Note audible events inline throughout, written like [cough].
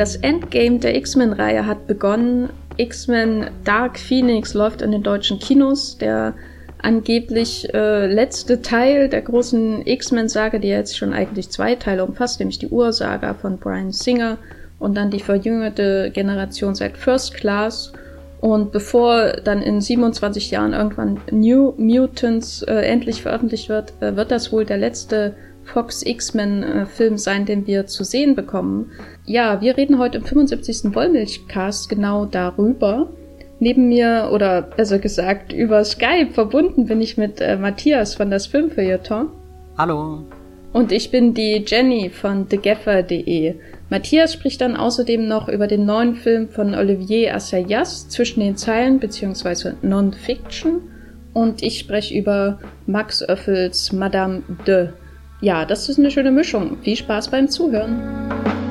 Das Endgame der X-Men-Reihe hat begonnen. X-Men Dark Phoenix läuft in den deutschen Kinos. Der angeblich äh, letzte Teil der großen X-Men-Sage, die jetzt schon eigentlich zwei Teile umfasst, nämlich die Ursaga von Brian Singer und dann die verjüngerte Generation seit First Class. Und bevor dann in 27 Jahren irgendwann New Mutants äh, endlich veröffentlicht wird, äh, wird das wohl der letzte Fox X-Men-Film sein, den wir zu sehen bekommen. Ja, wir reden heute im 75. Wollmilchcast genau darüber. Neben mir, oder besser gesagt, über Skype verbunden bin ich mit äh, Matthias von das Filmfeuilleton. Hallo. Und ich bin die Jenny von thegaffer.de. Matthias spricht dann außerdem noch über den neuen Film von Olivier Assayas, Zwischen den Zeilen bzw. Non-Fiction. Und ich spreche über Max Öffels Madame de ja, das ist eine schöne Mischung. Viel Spaß beim Zuhören.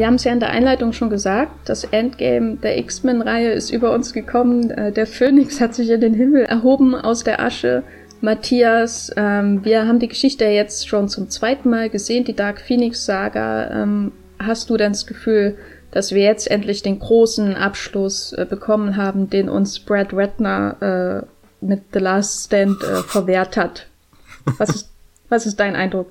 Wir haben es ja in der Einleitung schon gesagt, das Endgame der X-Men-Reihe ist über uns gekommen. Äh, der Phönix hat sich in den Himmel erhoben aus der Asche. Matthias, ähm, wir haben die Geschichte jetzt schon zum zweiten Mal gesehen, die Dark Phoenix-Saga. Ähm, hast du denn das Gefühl, dass wir jetzt endlich den großen Abschluss äh, bekommen haben, den uns Brad Ratner äh, mit The Last Stand äh, verwehrt hat. Was ist, was ist dein Eindruck?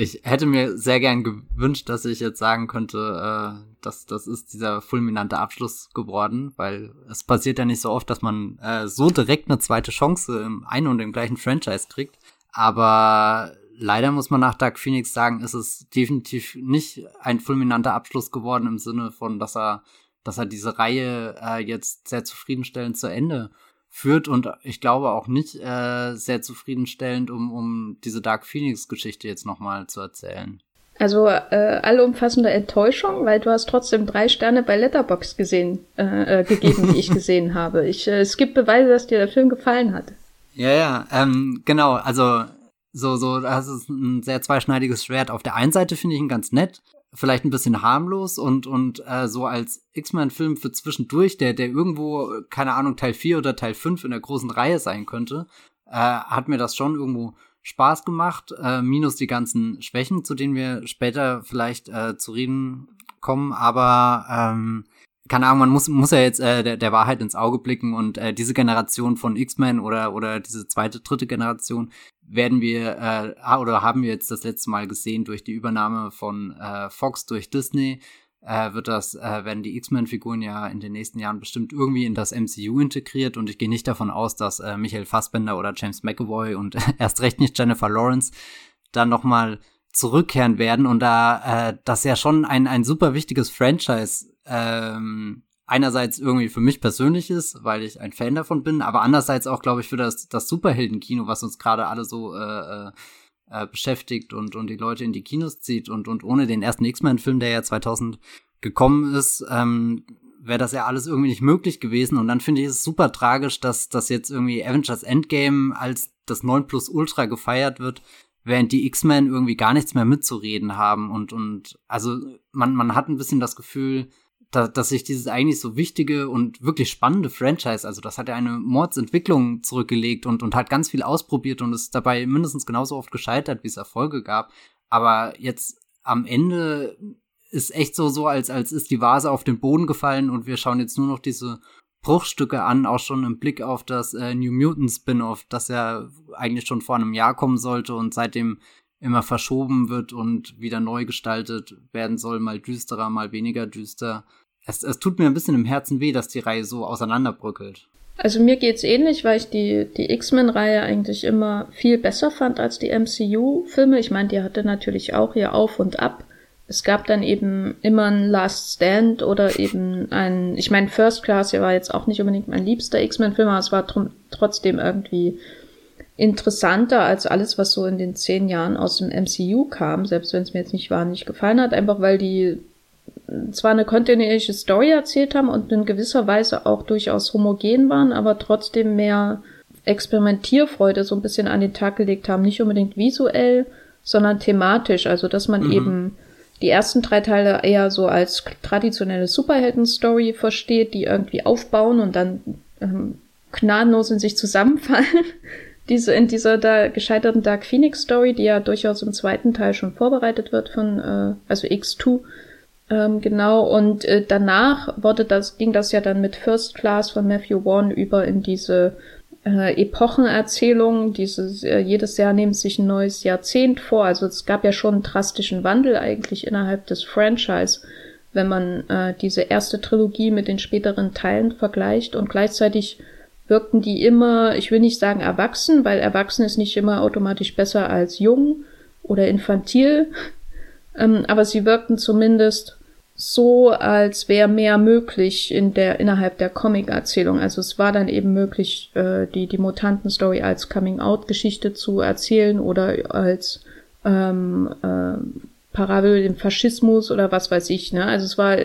Ich hätte mir sehr gern gewünscht, dass ich jetzt sagen könnte, äh, dass das ist dieser fulminante Abschluss geworden, weil es passiert ja nicht so oft, dass man äh, so direkt eine zweite Chance im einen und im gleichen Franchise kriegt. Aber leider muss man nach Dark Phoenix sagen, ist es definitiv nicht ein fulminanter Abschluss geworden im Sinne von, dass er, dass er diese Reihe äh, jetzt sehr zufriedenstellend zu Ende führt und ich glaube auch nicht äh, sehr zufriedenstellend, um, um diese Dark Phoenix-Geschichte jetzt nochmal zu erzählen. Also äh, allumfassende Enttäuschung, weil du hast trotzdem drei Sterne bei Letterbox gesehen, äh, äh, gegeben, die ich [laughs] gesehen habe. Ich, äh, es gibt Beweise, dass dir der Film gefallen hat. Ja, ja, ähm, genau. Also so, so, das ist ein sehr zweischneidiges Schwert. Auf der einen Seite finde ich ihn ganz nett, vielleicht ein bisschen harmlos und, und äh, so als X-Men-Film für zwischendurch, der, der irgendwo, keine Ahnung, Teil 4 oder Teil 5 in der großen Reihe sein könnte, äh, hat mir das schon irgendwo Spaß gemacht, äh, minus die ganzen Schwächen, zu denen wir später vielleicht äh, zu reden kommen, aber ähm, keine Ahnung, man muss, muss ja jetzt äh, der, der Wahrheit ins Auge blicken und äh, diese Generation von X-Men oder, oder diese zweite, dritte Generation, werden wir äh, oder haben wir jetzt das letzte Mal gesehen durch die Übernahme von äh, Fox durch Disney äh, wird das äh, werden die X-Men-Figuren ja in den nächsten Jahren bestimmt irgendwie in das MCU integriert und ich gehe nicht davon aus, dass äh, Michael Fassbender oder James McAvoy und [laughs] erst recht nicht Jennifer Lawrence dann noch mal zurückkehren werden und da äh, das ja schon ein ein super wichtiges Franchise ähm, einerseits irgendwie für mich persönlich ist, weil ich ein Fan davon bin, aber andererseits auch, glaube ich, für das, das Superheldenkino, was uns gerade alle so äh, äh, beschäftigt und, und die Leute in die Kinos zieht und, und ohne den ersten X-Men-Film, der ja 2000 gekommen ist, ähm, wäre das ja alles irgendwie nicht möglich gewesen. Und dann finde ich es super tragisch, dass dass jetzt irgendwie Avengers Endgame als das 9 Plus Ultra gefeiert wird, während die X-Men irgendwie gar nichts mehr mitzureden haben. Und, und also man, man hat ein bisschen das Gefühl, da, dass sich dieses eigentlich so wichtige und wirklich spannende Franchise, also das hat ja eine Mordsentwicklung zurückgelegt und, und hat ganz viel ausprobiert und ist dabei mindestens genauso oft gescheitert, wie es Erfolge gab. Aber jetzt am Ende ist echt so, so als, als ist die Vase auf den Boden gefallen und wir schauen jetzt nur noch diese Bruchstücke an, auch schon im Blick auf das äh, New Mutant Spin-off, das ja eigentlich schon vor einem Jahr kommen sollte und seitdem immer verschoben wird und wieder neu gestaltet werden soll, mal düsterer, mal weniger düster. Es, es tut mir ein bisschen im Herzen weh, dass die Reihe so auseinanderbröckelt. Also mir geht's ähnlich, weil ich die, die X-Men-Reihe eigentlich immer viel besser fand als die MCU-Filme. Ich meine, die hatte natürlich auch ihr Auf und Ab. Es gab dann eben immer ein Last Stand oder eben ein, ich meine, First Class, der war jetzt auch nicht unbedingt mein liebster X-Men-Film, aber es war tr trotzdem irgendwie interessanter als alles, was so in den zehn Jahren aus dem MCU kam, selbst wenn es mir jetzt nicht wahnsinnig gefallen hat, einfach weil die zwar eine kontinuierliche Story erzählt haben und in gewisser Weise auch durchaus homogen waren, aber trotzdem mehr Experimentierfreude so ein bisschen an den Tag gelegt haben, nicht unbedingt visuell, sondern thematisch, also dass man mhm. eben die ersten drei Teile eher so als traditionelle Superhelden-Story versteht, die irgendwie aufbauen und dann ähm, gnadenlos in sich zusammenfallen. [laughs] Diese, in dieser da gescheiterten Dark Phoenix Story, die ja durchaus im zweiten Teil schon vorbereitet wird von, äh, also X2, ähm, genau, und äh, danach wurde das, ging das ja dann mit First Class von Matthew Vaughn über in diese äh, Epochenerzählung. Dieses, äh, jedes Jahr nimmt sich ein neues Jahrzehnt vor. Also es gab ja schon einen drastischen Wandel eigentlich innerhalb des Franchise wenn man äh, diese erste Trilogie mit den späteren Teilen vergleicht und gleichzeitig wirkten die immer, ich will nicht sagen erwachsen, weil erwachsen ist nicht immer automatisch besser als jung oder infantil, ähm, aber sie wirkten zumindest so, als wäre mehr möglich in der innerhalb der Comic-Erzählung. Also es war dann eben möglich, äh, die die Mutanten-Story als Coming-out-Geschichte zu erzählen oder als ähm, äh, Parabel dem Faschismus oder was weiß ich. Ne? Also es war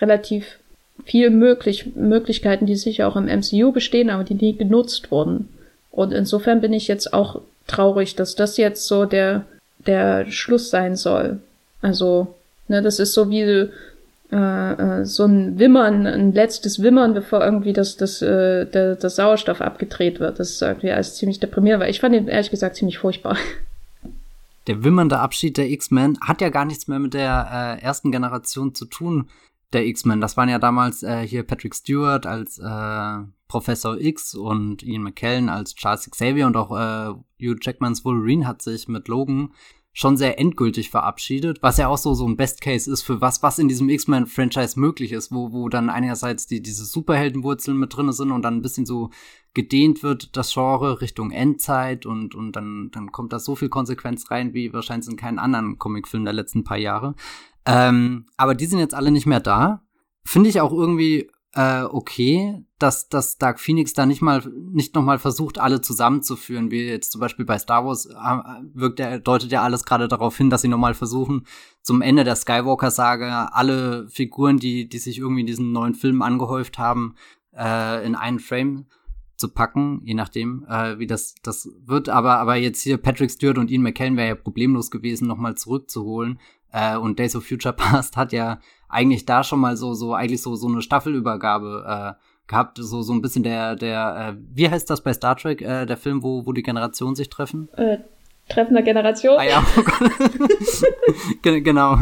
relativ viel möglich, Möglichkeiten, die sicher auch im MCU bestehen, aber die nie genutzt wurden. Und insofern bin ich jetzt auch traurig, dass das jetzt so der, der Schluss sein soll. Also, ne, das ist so wie äh, äh, so ein Wimmern, ein letztes Wimmern, bevor irgendwie das, das, äh, der, das Sauerstoff abgedreht wird. Das ist irgendwie alles ziemlich deprimierend, weil ich fand ihn ehrlich gesagt ziemlich furchtbar. der wimmernde Abschied der X-Men hat ja gar nichts mehr mit der äh, ersten Generation zu tun der X-Men. Das waren ja damals äh, hier Patrick Stewart als äh, Professor X und Ian McKellen als Charles Xavier und auch äh, Hugh Jackmans Wolverine hat sich mit Logan schon sehr endgültig verabschiedet, was ja auch so so ein Best Case ist für was was in diesem X-Men Franchise möglich ist, wo wo dann einerseits die diese Superheldenwurzeln mit drin sind und dann ein bisschen so gedehnt wird das Genre Richtung Endzeit und und dann dann kommt da so viel Konsequenz rein wie wahrscheinlich in keinen anderen Comicfilm der letzten paar Jahre. Ähm, aber die sind jetzt alle nicht mehr da. Finde ich auch irgendwie äh, okay, dass, dass Dark Phoenix da nicht mal nicht noch mal versucht, alle zusammenzuführen, wie jetzt zum Beispiel bei Star Wars äh, wirkt der, deutet ja alles gerade darauf hin, dass sie nochmal versuchen, zum Ende der Skywalker-Sage alle Figuren, die, die sich irgendwie in diesen neuen Filmen angehäuft haben, äh, in einen Frame zu packen, je nachdem, äh, wie das, das wird. Aber, aber jetzt hier Patrick Stewart und Ian McKellen wäre ja problemlos gewesen, nochmal zurückzuholen. Äh, und Days of Future [laughs] Past hat ja eigentlich da schon mal so, so, eigentlich so, so eine Staffelübergabe äh, gehabt, so, so ein bisschen der, der, äh, wie heißt das bei Star Trek, äh, der Film, wo, wo die Generationen sich treffen? Äh, Treffen der Generation? Ah ja, oh [laughs] genau.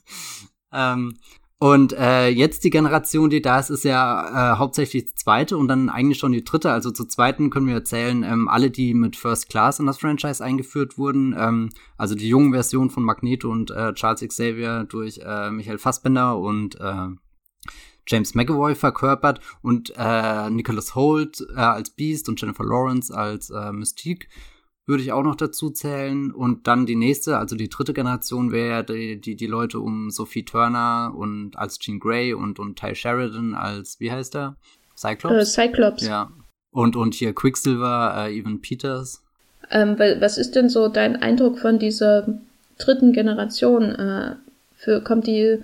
[laughs] ähm, und äh, jetzt die Generation, die da ist, ist ja äh, hauptsächlich die zweite und dann eigentlich schon die dritte. Also zur zweiten können wir erzählen, ähm, alle, die mit First Class in das Franchise eingeführt wurden. Ähm, also die jungen Version von Magneto und äh, Charles Xavier durch äh, Michael Fassbender und äh, James McAvoy verkörpert und äh, Nicholas Holt äh, als Beast und Jennifer Lawrence als äh, Mystique würde ich auch noch dazu zählen. Und dann die nächste, also die dritte Generation wäre die, die, die Leute um Sophie Turner und als Jean Grey und, und Ty Sheridan als, wie heißt er? Cyclops? Äh, Cyclops. Ja. Und, und hier Quicksilver, äh, Evan Peters. Ähm, was ist denn so dein Eindruck von dieser dritten Generation? Äh, für, kommt die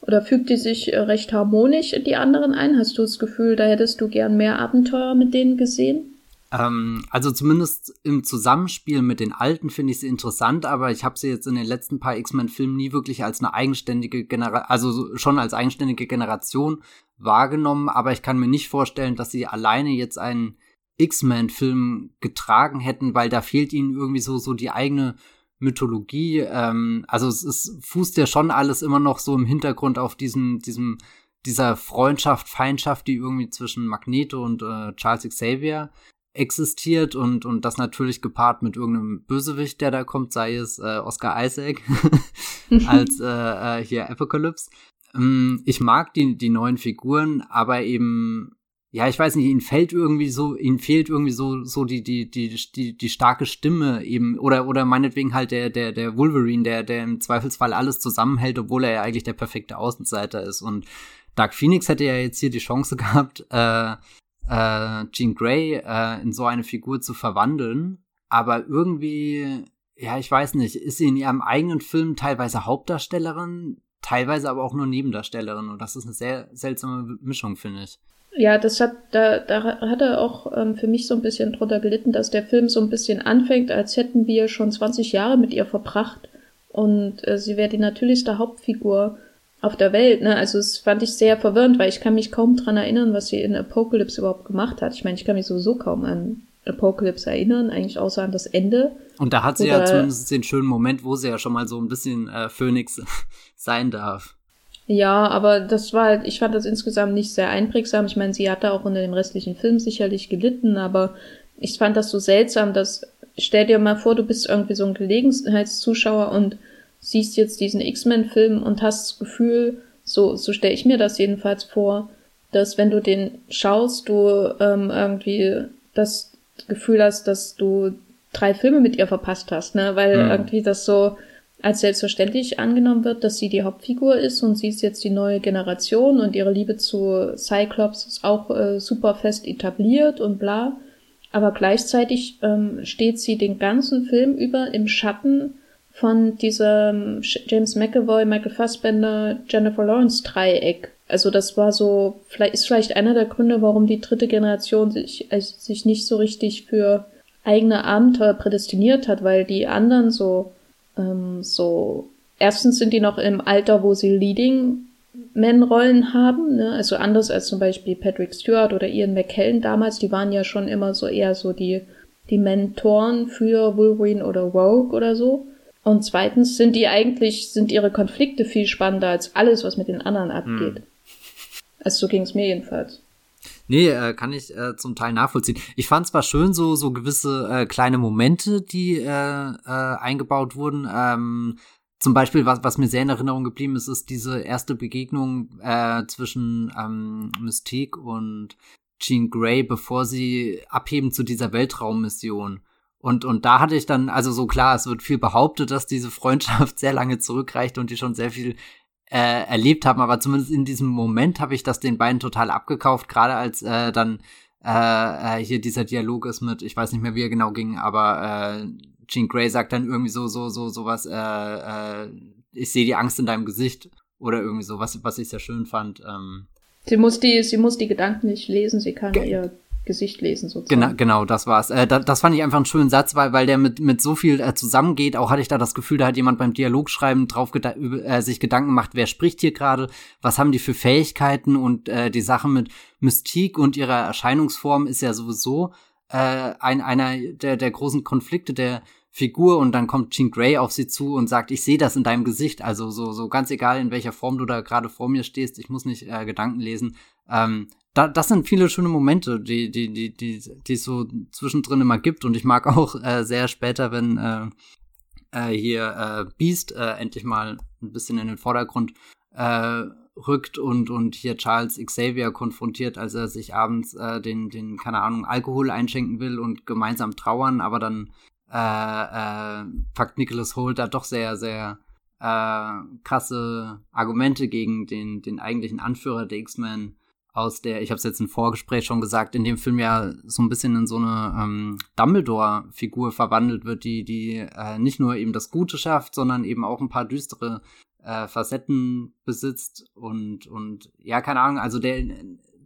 oder fügt die sich äh, recht harmonisch in die anderen ein? Hast du das Gefühl, da hättest du gern mehr Abenteuer mit denen gesehen? Ähm, also zumindest im Zusammenspiel mit den alten finde ich sie interessant, aber ich habe sie jetzt in den letzten paar X-Men-Filmen nie wirklich als eine eigenständige Generation, also schon als eigenständige Generation wahrgenommen, aber ich kann mir nicht vorstellen, dass sie alleine jetzt einen X-Men-Film getragen hätten, weil da fehlt ihnen irgendwie so, so die eigene Mythologie. Ähm, also es, es fußt ja schon alles immer noch so im Hintergrund auf diesem, diesem, dieser Freundschaft, Feindschaft, die irgendwie zwischen Magneto und äh, Charles Xavier existiert und, und das natürlich gepaart mit irgendeinem Bösewicht, der da kommt, sei es äh, Oscar Isaac [laughs] als [laughs] äh, äh, hier Apocalypse. Ähm, ich mag die, die neuen Figuren, aber eben, ja, ich weiß nicht, ihnen fällt irgendwie so, ihnen fehlt irgendwie so, so die, die, die, die, die starke Stimme eben, oder, oder meinetwegen halt der, der, der Wolverine, der, der im Zweifelsfall alles zusammenhält, obwohl er ja eigentlich der perfekte Außenseiter ist und Dark Phoenix hätte ja jetzt hier die Chance gehabt, äh, äh, Jean Grey äh, in so eine Figur zu verwandeln. Aber irgendwie, ja, ich weiß nicht, ist sie in ihrem eigenen Film teilweise Hauptdarstellerin, teilweise aber auch nur Nebendarstellerin. Und das ist eine sehr seltsame Mischung, finde ich. Ja, das hat, da, da hat er auch ähm, für mich so ein bisschen drunter gelitten, dass der Film so ein bisschen anfängt, als hätten wir schon 20 Jahre mit ihr verbracht. Und äh, sie wäre die natürlichste Hauptfigur auf der Welt, ne? Also das fand ich sehr verwirrend, weil ich kann mich kaum dran erinnern, was sie in Apocalypse überhaupt gemacht hat. Ich meine, ich kann mich sowieso kaum an Apocalypse erinnern, eigentlich außer an das Ende. Und da hat sie Oder, ja zumindest den schönen Moment, wo sie ja schon mal so ein bisschen äh, Phoenix [laughs] sein darf. Ja, aber das war halt, ich fand das insgesamt nicht sehr einprägsam. Ich meine, sie hatte auch unter dem restlichen Film sicherlich gelitten, aber ich fand das so seltsam, dass, stell dir mal vor, du bist irgendwie so ein Gelegenheitszuschauer und siehst jetzt diesen X-Men-Film und hast das Gefühl, so, so stelle ich mir das jedenfalls vor, dass wenn du den schaust, du ähm, irgendwie das Gefühl hast, dass du drei Filme mit ihr verpasst hast, ne? Weil mhm. irgendwie das so als selbstverständlich angenommen wird, dass sie die Hauptfigur ist und sie ist jetzt die neue Generation und ihre Liebe zu Cyclops ist auch äh, super fest etabliert und bla. Aber gleichzeitig ähm, steht sie den ganzen Film über im Schatten von diesem James McAvoy, Michael Fassbender, Jennifer Lawrence Dreieck. Also das war so, vielleicht ist vielleicht einer der Gründe, warum die dritte Generation sich, also sich nicht so richtig für eigene Abenteuer prädestiniert hat, weil die anderen so, ähm, so, erstens sind die noch im Alter, wo sie Leading Men-Rollen haben, ne? also anders als zum Beispiel Patrick Stewart oder Ian McKellen damals, die waren ja schon immer so eher so die, die Mentoren für Wolverine oder Rogue oder so. Und zweitens sind die eigentlich, sind ihre Konflikte viel spannender als alles, was mit den anderen abgeht. Hm. Also so ging es mir jedenfalls. Nee, äh, kann ich äh, zum Teil nachvollziehen. Ich fand zwar schön, so, so gewisse äh, kleine Momente, die äh, äh, eingebaut wurden. Ähm, zum Beispiel, was, was mir sehr in Erinnerung geblieben ist, ist diese erste Begegnung äh, zwischen ähm, Mystique und Jean Grey, bevor sie abheben zu dieser Weltraummission. Und, und da hatte ich dann, also so klar, es wird viel behauptet, dass diese Freundschaft [laughs] sehr lange zurückreicht und die schon sehr viel äh, erlebt haben, aber zumindest in diesem Moment habe ich das den beiden total abgekauft, gerade als äh, dann äh, äh, hier dieser Dialog ist mit, ich weiß nicht mehr, wie er genau ging, aber äh, Jean Grey sagt dann irgendwie so, so, so, sowas, äh, äh, ich sehe die Angst in deinem Gesicht oder irgendwie so, was, was ich sehr schön fand. Ähm, sie muss die, sie muss die Gedanken nicht lesen, sie kann ihr Gesicht lesen sozusagen. Genau, genau, das war's. Äh, da, das fand ich einfach einen schönen Satz, weil, weil der mit, mit so viel äh, zusammengeht. Auch hatte ich da das Gefühl, da hat jemand beim Dialogschreiben drauf geda äh, sich Gedanken gemacht, wer spricht hier gerade, was haben die für Fähigkeiten und äh, die Sache mit Mystik und ihrer Erscheinungsform ist ja sowieso äh, ein, einer der, der großen Konflikte der Figur und dann kommt Jean Grey auf sie zu und sagt, ich sehe das in deinem Gesicht. Also so, so ganz egal, in welcher Form du da gerade vor mir stehst, ich muss nicht äh, Gedanken lesen. Ähm, da, das sind viele schöne Momente, die, die, die, die, die es so zwischendrin immer gibt. Und ich mag [laughs] auch äh, sehr später, wenn äh, äh, hier äh, Beast äh, endlich mal ein bisschen in den Vordergrund äh, rückt und, und hier Charles Xavier konfrontiert, als er sich abends äh, den, den, keine Ahnung, Alkohol einschenken will und gemeinsam trauern, aber dann äh, äh, packt Nicholas Holt da doch sehr, sehr äh, krasse Argumente gegen den, den eigentlichen Anführer der X-Men aus der, ich habe es jetzt im Vorgespräch schon gesagt, in dem Film ja so ein bisschen in so eine ähm, Dumbledore-Figur verwandelt wird, die, die äh, nicht nur eben das Gute schafft, sondern eben auch ein paar düstere äh, Facetten besitzt und, und ja, keine Ahnung, also der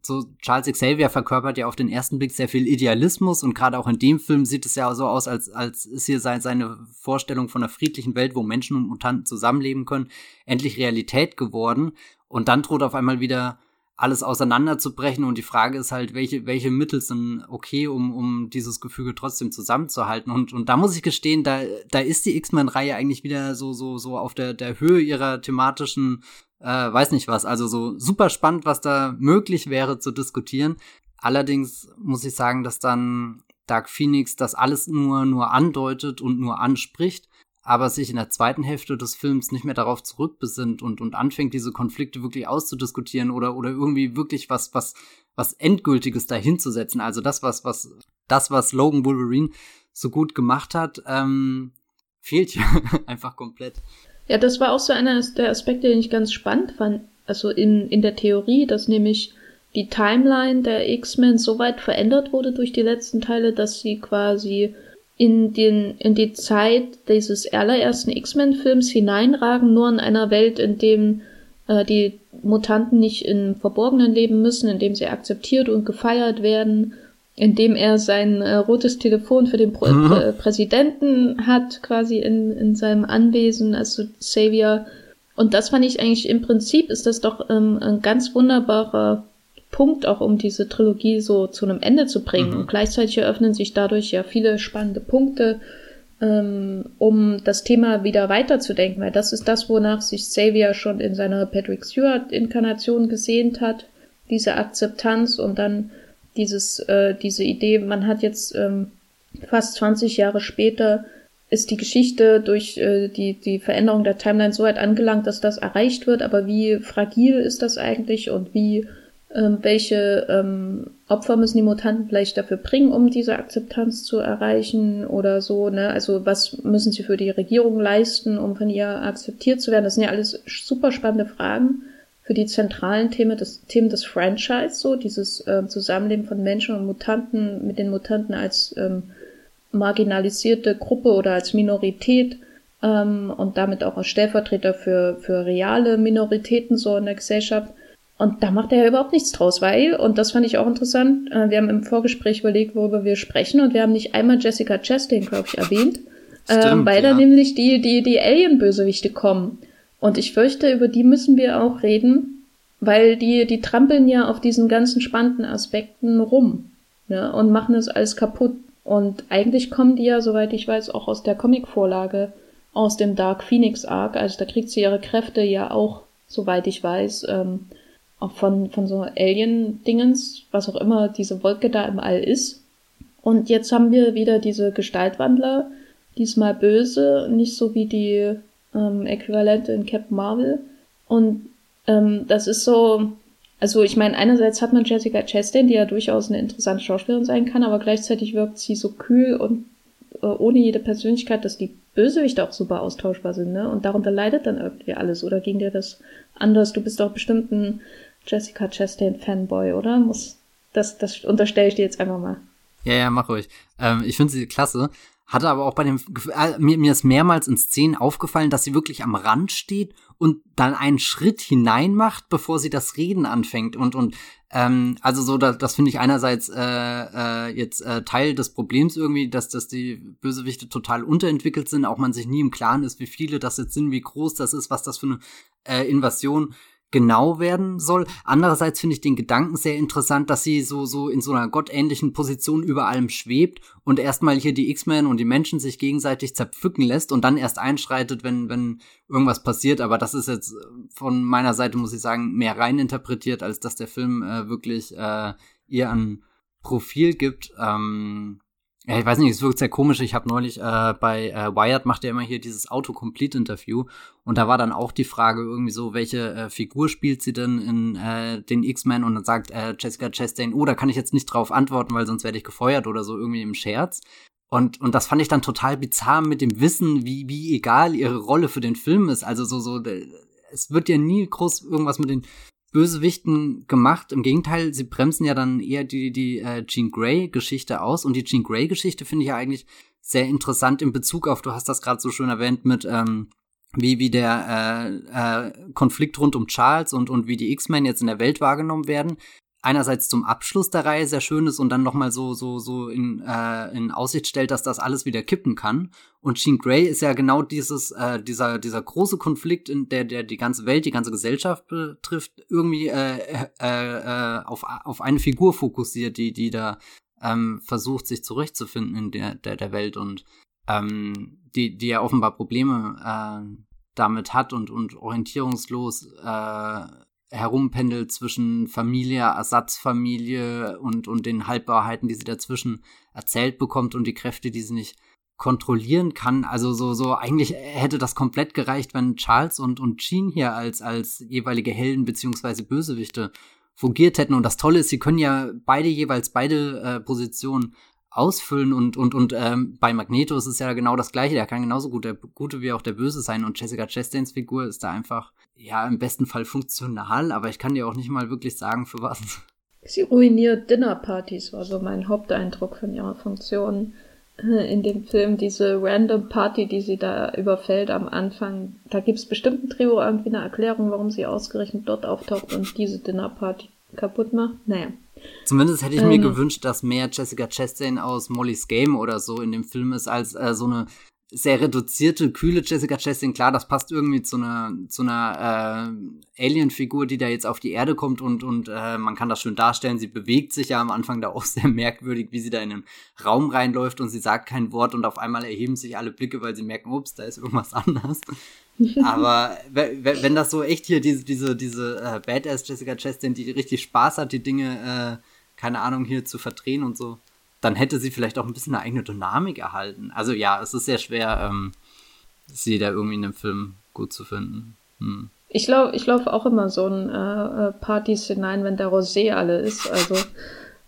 so Charles Xavier verkörpert ja auf den ersten Blick sehr viel Idealismus und gerade auch in dem Film sieht es ja so aus, als, als ist hier sein, seine Vorstellung von einer friedlichen Welt, wo Menschen und Mutanten zusammenleben können, endlich Realität geworden. Und dann droht auf einmal wieder alles auseinanderzubrechen. Und die Frage ist halt, welche, welche Mittel sind okay, um, um dieses Gefüge trotzdem zusammenzuhalten. Und, und da muss ich gestehen, da, da ist die X-Men-Reihe eigentlich wieder so, so, so auf der, der Höhe ihrer thematischen, äh, weiß nicht was. Also so super spannend, was da möglich wäre zu diskutieren. Allerdings muss ich sagen, dass dann Dark Phoenix das alles nur, nur andeutet und nur anspricht aber sich in der zweiten Hälfte des Films nicht mehr darauf zurückbesinnt und, und anfängt, diese Konflikte wirklich auszudiskutieren oder, oder irgendwie wirklich was, was, was Endgültiges dahinzusetzen. Also das, was, was, das, was Logan Wolverine so gut gemacht hat, ähm, fehlt ja [laughs] einfach komplett. Ja, das war auch so einer der Aspekte, den ich ganz spannend fand. Also in, in der Theorie, dass nämlich die Timeline der X-Men so weit verändert wurde durch die letzten Teile, dass sie quasi in, den, in die Zeit dieses allerersten X-Men-Films hineinragen, nur in einer Welt, in dem äh, die Mutanten nicht im Verborgenen leben müssen, in dem sie akzeptiert und gefeiert werden, in dem er sein äh, rotes Telefon für den Pro mhm. Prä Präsidenten hat, quasi in, in seinem Anwesen, also Xavier Und das fand ich eigentlich im Prinzip ist das doch ähm, ein ganz wunderbarer Punkt, auch um diese Trilogie so zu einem Ende zu bringen. Mhm. Und gleichzeitig eröffnen sich dadurch ja viele spannende Punkte, ähm, um das Thema wieder weiterzudenken, weil das ist das, wonach sich Xavier schon in seiner Patrick Stewart-Inkarnation gesehnt hat, diese Akzeptanz und dann dieses, äh, diese Idee, man hat jetzt ähm, fast 20 Jahre später ist die Geschichte durch äh, die, die Veränderung der Timeline so weit angelangt, dass das erreicht wird, aber wie fragil ist das eigentlich und wie ähm, welche ähm, Opfer müssen die Mutanten vielleicht dafür bringen, um diese Akzeptanz zu erreichen oder so, ne? Also was müssen sie für die Regierung leisten, um von ihr akzeptiert zu werden? Das sind ja alles super spannende Fragen für die zentralen Themen des, Themen des Franchise, so dieses äh, Zusammenleben von Menschen und Mutanten mit den Mutanten als ähm, marginalisierte Gruppe oder als Minorität ähm, und damit auch als Stellvertreter für, für reale Minoritäten so in der Gesellschaft. Und da macht er ja überhaupt nichts draus, weil, und das fand ich auch interessant, äh, wir haben im Vorgespräch überlegt, worüber wir sprechen, und wir haben nicht einmal Jessica Chastain, glaube ich, erwähnt, Stimmt, äh, weil ja. da nämlich die, die, die Alien-Bösewichte kommen. Und ich fürchte, über die müssen wir auch reden, weil die, die trampeln ja auf diesen ganzen spannenden Aspekten rum, ne, und machen das alles kaputt. Und eigentlich kommen die ja, soweit ich weiß, auch aus der Comic-Vorlage, aus dem Dark Phoenix Arc. Also da kriegt sie ihre Kräfte ja auch, soweit ich weiß, ähm, auch von, von so Alien-Dingens, was auch immer diese Wolke da im All ist. Und jetzt haben wir wieder diese Gestaltwandler, diesmal böse, nicht so wie die ähm, Äquivalente in Captain Marvel. Und ähm, das ist so, also ich meine, einerseits hat man Jessica Chastain, die ja durchaus eine interessante Schauspielerin sein kann, aber gleichzeitig wirkt sie so kühl und äh, ohne jede Persönlichkeit, dass die Bösewichte auch super austauschbar sind, ne? Und darunter leidet dann irgendwie alles. Oder ging dir das anders? Du bist doch bestimmt ein Jessica Chastain Fanboy, oder? Muss, das, das unterstelle ich dir jetzt einfach mal. Ja, ja, mach ruhig. Ähm, ich finde sie klasse. Hatte aber auch bei dem, äh, mir, mir ist mehrmals in Szenen aufgefallen, dass sie wirklich am Rand steht und dann einen Schritt hinein macht, bevor sie das Reden anfängt. Und, und ähm, also so, das, das finde ich einerseits äh, äh, jetzt äh, Teil des Problems irgendwie, dass, dass die Bösewichte total unterentwickelt sind, auch man sich nie im Klaren ist, wie viele das jetzt sind, wie groß das ist, was das für eine äh, Invasion genau werden soll. Andererseits finde ich den Gedanken sehr interessant, dass sie so, so in so einer gottähnlichen Position über allem schwebt und erstmal hier die X-Men und die Menschen sich gegenseitig zerpflücken lässt und dann erst einschreitet, wenn, wenn irgendwas passiert. Aber das ist jetzt von meiner Seite, muss ich sagen, mehr rein interpretiert, als dass der Film äh, wirklich äh, ihr ein Profil gibt. Ähm, ja, ich weiß nicht, es wirkt sehr komisch. Ich habe neulich äh, bei äh, Wired macht er immer hier dieses Autocomplete-Interview und da war dann auch die Frage irgendwie so, welche äh, Figur spielt sie denn in äh, den X-Men und dann sagt äh, Jessica Chastain, oh, da kann ich jetzt nicht drauf antworten, weil sonst werde ich gefeuert oder so irgendwie im Scherz. Und, und das fand ich dann total bizarr mit dem Wissen, wie, wie egal ihre Rolle für den Film ist. Also so, so, es wird ja nie groß irgendwas mit den Bösewichten gemacht. Im Gegenteil, sie bremsen ja dann eher die, die äh, Jean Grey-Geschichte aus. Und die Jean Grey-Geschichte finde ich ja eigentlich sehr interessant in Bezug auf, du hast das gerade so schön erwähnt, mit ähm, wie, wie der äh, äh, Konflikt rund um Charles und, und wie die X-Men jetzt in der Welt wahrgenommen werden einerseits zum Abschluss der Reihe sehr schön ist und dann nochmal so, so, so in, äh, in Aussicht stellt, dass das alles wieder kippen kann. Und Jean Grey ist ja genau dieses, äh, dieser, dieser große Konflikt, in der, der die ganze Welt, die ganze Gesellschaft betrifft, irgendwie äh, äh, äh, auf, auf eine Figur fokussiert, die, die da ähm, versucht, sich zurechtzufinden in der, der, der Welt und ähm, die, die ja offenbar Probleme äh, damit hat und, und orientierungslos äh, herumpendelt zwischen Familie, Ersatzfamilie und, und den Halbwahrheiten, die sie dazwischen erzählt bekommt und die Kräfte, die sie nicht kontrollieren kann. Also so, so, eigentlich hätte das komplett gereicht, wenn Charles und, und Jean hier als, als jeweilige Helden beziehungsweise Bösewichte fungiert hätten. Und das Tolle ist, sie können ja beide jeweils beide äh, Positionen ausfüllen und und und ähm, bei Magneto ist es ja genau das gleiche. Der kann genauso gut der Gute wie auch der Böse sein und Jessica Chastains Figur ist da einfach ja im besten Fall funktional, aber ich kann dir auch nicht mal wirklich sagen für was. Sie ruiniert Dinnerpartys, war so mein Haupteindruck von ihrer Funktion äh, in dem Film. Diese random Party, die sie da überfällt am Anfang, da gibt es bestimmt ein Trio irgendwie eine Erklärung, warum sie ausgerechnet dort auftaucht und diese Dinnerparty kaputt macht. Naja. Zumindest hätte ich ähm, mir gewünscht, dass mehr Jessica Chastain aus Molly's Game oder so in dem Film ist, als äh, so eine sehr reduzierte, kühle Jessica Chastain, klar, das passt irgendwie zu einer, zu einer äh, Alien-Figur, die da jetzt auf die Erde kommt und, und äh, man kann das schön darstellen. Sie bewegt sich ja am Anfang da auch [laughs] sehr merkwürdig, wie sie da in den Raum reinläuft und sie sagt kein Wort und auf einmal erheben sich alle Blicke, weil sie merken, ups, da ist irgendwas [laughs] anders. Aber wenn das so echt hier diese, diese, diese äh, Badass Jessica Chastain, die richtig Spaß hat, die Dinge, äh, keine Ahnung, hier zu verdrehen und so, dann hätte sie vielleicht auch ein bisschen eine eigene Dynamik erhalten. Also ja, es ist sehr schwer, ähm, sie da irgendwie in dem Film gut zu finden. Hm. Ich laufe ich lauf auch immer so ein äh, äh, Partys hinein, wenn der Rosé alle ist. Also,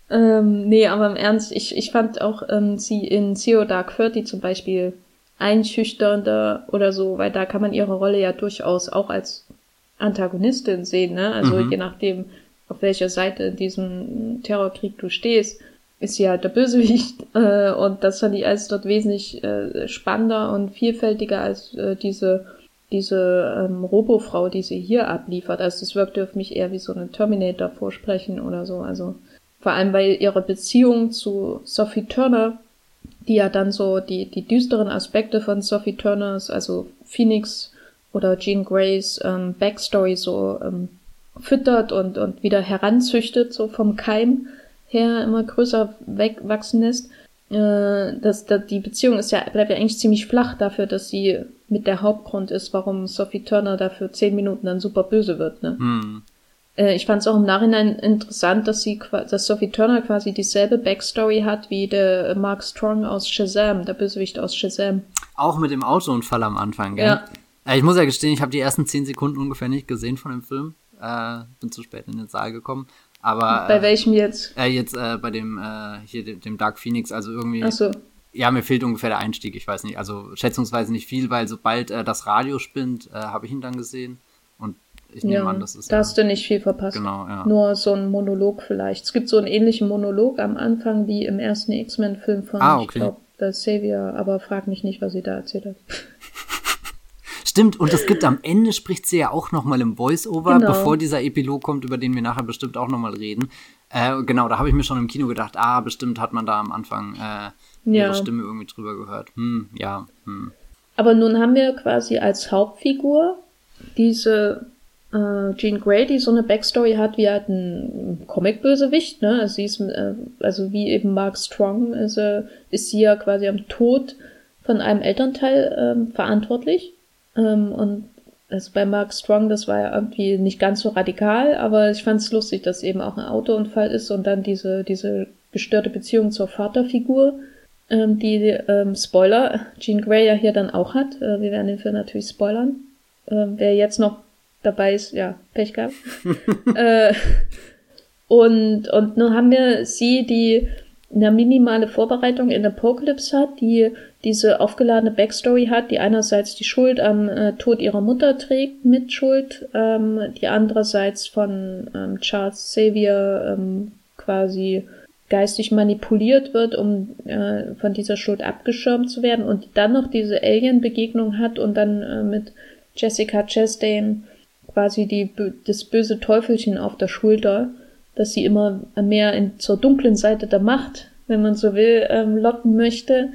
ähm, nee, aber im Ernst, ich, ich fand auch ähm, sie in Zero Dark Thirty zum Beispiel einschüchternder oder so, weil da kann man ihre Rolle ja durchaus auch als Antagonistin sehen, ne? Also mhm. je nachdem, auf welcher Seite in diesem Terrorkrieg du stehst ist ja der Bösewicht [laughs] äh, und das fand ich alles dort wesentlich äh, spannender und vielfältiger als äh, diese diese ähm, Robofrau, die sie hier abliefert. Also es wirkte auf mich eher wie so eine Terminator vorsprechen oder so. Also vor allem weil ihre Beziehung zu Sophie Turner, die ja dann so die die düsteren Aspekte von Sophie Turners, also Phoenix oder Jean Greys ähm, Backstory so ähm, füttert und und wieder heranzüchtet so vom Keim her immer größer wegwachsen lässt. Äh, das, das, die Beziehung ist ja, bleibt ja eigentlich ziemlich flach dafür, dass sie mit der Hauptgrund ist, warum Sophie Turner dafür zehn Minuten dann super böse wird. Ne? Hm. Äh, ich fand es auch im Nachhinein interessant, dass sie, dass Sophie Turner quasi dieselbe Backstory hat wie der Mark Strong aus Shazam, der Bösewicht aus Shazam. Auch mit dem Autounfall am Anfang, gell? Ja. Äh, ich muss ja gestehen, ich habe die ersten zehn Sekunden ungefähr nicht gesehen von dem Film. Äh, bin zu spät in den Saal gekommen. Aber bei welchem jetzt? Äh, jetzt äh, bei dem äh, hier dem Dark Phoenix, also irgendwie. Ach so. Ja, mir fehlt ungefähr der Einstieg. Ich weiß nicht, also schätzungsweise nicht viel, weil sobald äh, das Radio spinnt, äh, habe ich ihn dann gesehen und ich nehme ja, an, das ist. Da hast du nicht viel verpasst. Genau, ja. Nur so ein Monolog vielleicht. Es gibt so einen ähnlichen Monolog am Anfang wie im ersten X-Men-Film von, ah, okay. ich glaube, Savior, aber frag mich nicht, was sie da erzählt hat. [laughs] Stimmt, und es gibt am Ende spricht sie ja auch nochmal im Voice-Over, genau. bevor dieser Epilog kommt, über den wir nachher bestimmt auch nochmal reden. Äh, genau, da habe ich mir schon im Kino gedacht, ah, bestimmt hat man da am Anfang äh, ihre ja. Stimme irgendwie drüber gehört. Hm, ja. Hm. Aber nun haben wir quasi als Hauptfigur diese äh, Jean Grey, die so eine Backstory hat wie halt ein Comic-Bösewicht, ne? Also sie ist, äh, also wie eben Mark Strong ist, äh, ist sie ja quasi am Tod von einem Elternteil ähm, verantwortlich. Ähm, und also bei Mark Strong, das war ja irgendwie nicht ganz so radikal, aber ich fand es lustig, dass eben auch ein Autounfall ist und dann diese, diese gestörte Beziehung zur Vaterfigur, ähm, die, ähm, Spoiler, Jean Grey ja hier dann auch hat. Äh, wir werden den Film natürlich spoilern. Ähm, wer jetzt noch dabei ist, ja, Pech gehabt. [laughs] äh, und, und nun haben wir sie, die eine minimale Vorbereitung in Apocalypse hat, die diese aufgeladene Backstory hat, die einerseits die Schuld am äh, Tod ihrer Mutter trägt, mit Schuld, ähm, die andererseits von ähm, Charles Xavier ähm, quasi geistig manipuliert wird, um äh, von dieser Schuld abgeschirmt zu werden und dann noch diese Alien-Begegnung hat und dann äh, mit Jessica Chastain quasi die, das böse Teufelchen auf der Schulter dass sie immer mehr in, zur dunklen Seite der Macht, wenn man so will, ähm, locken möchte.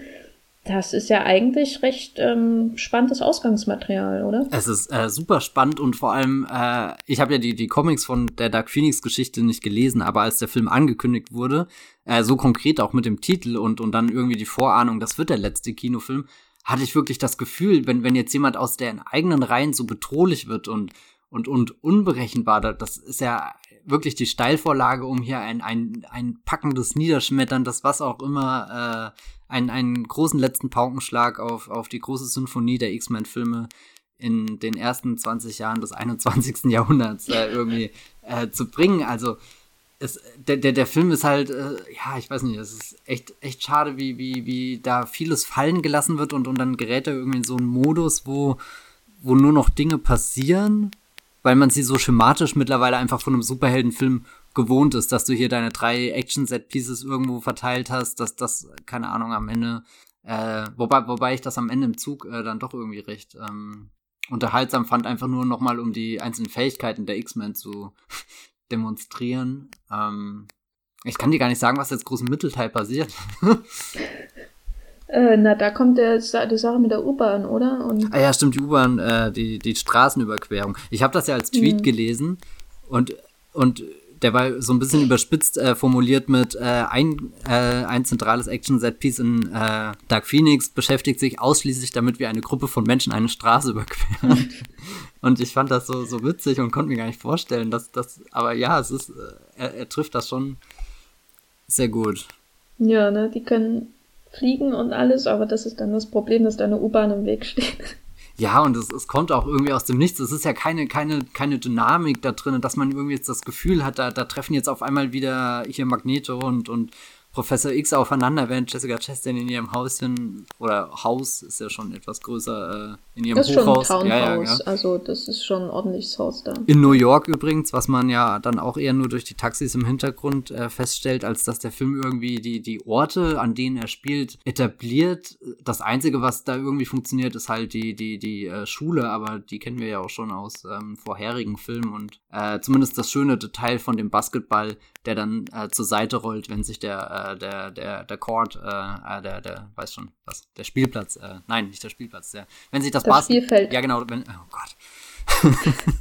Das ist ja eigentlich recht ähm, spannendes Ausgangsmaterial, oder? Es ist äh, super spannend und vor allem, äh, ich habe ja die, die Comics von der Dark Phoenix Geschichte nicht gelesen, aber als der Film angekündigt wurde, äh, so konkret auch mit dem Titel und, und dann irgendwie die Vorahnung, das wird der letzte Kinofilm, hatte ich wirklich das Gefühl, wenn, wenn jetzt jemand aus den eigenen Reihen so bedrohlich wird und, und, und unberechenbar, das ist ja wirklich die Steilvorlage, um hier ein, ein, ein packendes Niederschmettern, das was auch immer, äh, einen, einen großen letzten Paukenschlag auf, auf die große Symphonie der X-Men-Filme in den ersten 20 Jahren des 21. [laughs] Jahrhunderts äh, irgendwie äh, zu bringen. Also es, der, der, der Film ist halt, äh, ja, ich weiß nicht, es ist echt, echt schade, wie, wie, wie da vieles fallen gelassen wird und, und dann gerät er irgendwie in so einen Modus, wo, wo nur noch Dinge passieren weil man sie so schematisch mittlerweile einfach von einem Superheldenfilm gewohnt ist, dass du hier deine drei Action-Set-Pieces irgendwo verteilt hast, dass das, keine Ahnung, am Ende, äh, wobei, wobei ich das am Ende im Zug äh, dann doch irgendwie recht ähm, unterhaltsam fand, einfach nur nochmal, um die einzelnen Fähigkeiten der X-Men zu [laughs] demonstrieren. Ähm, ich kann dir gar nicht sagen, was jetzt groß im Mittelteil passiert. Äh, na, da kommt der, die Sache mit der U-Bahn, oder? Und ah ja, stimmt, die U-Bahn, äh, die, die Straßenüberquerung. Ich habe das ja als Tweet mhm. gelesen und, und der war so ein bisschen überspitzt äh, formuliert mit äh, ein, äh, ein zentrales Action-Set-Piece in äh, Dark Phoenix beschäftigt sich ausschließlich damit, wie eine Gruppe von Menschen eine Straße [laughs] überquert. und ich fand das so, so witzig und konnte mir gar nicht vorstellen, dass das, aber ja, es ist, äh, er, er trifft das schon sehr gut. Ja, ne, die können fliegen und alles, aber das ist dann das Problem, dass da eine U-Bahn im Weg steht. Ja, und es, es kommt auch irgendwie aus dem Nichts. Es ist ja keine, keine, keine Dynamik da drin, dass man irgendwie jetzt das Gefühl hat, da, da treffen jetzt auf einmal wieder hier Magneto und, und Professor X aufeinander, während Jessica Chastain in ihrem Häuschen oder Haus ist ja schon etwas größer äh, in ihrem das Hochhaus. Ist schon ein ja, ja, ja. also das ist schon ein ordentliches Haus da. In New York übrigens, was man ja dann auch eher nur durch die Taxis im Hintergrund äh, feststellt, als dass der Film irgendwie die die Orte, an denen er spielt, etabliert. Das einzige, was da irgendwie funktioniert, ist halt die die die äh, Schule, aber die kennen wir ja auch schon aus ähm, vorherigen Filmen und äh, zumindest das schöne Detail von dem Basketball, der dann äh, zur Seite rollt, wenn sich der äh, der, der, der Court, äh, äh, der, der, weiß schon, was, der Spielplatz, äh, nein, nicht der Spielplatz, der, wenn sich das, das Basketball. Spielfeld. Ja, genau, wenn, oh Gott. [laughs]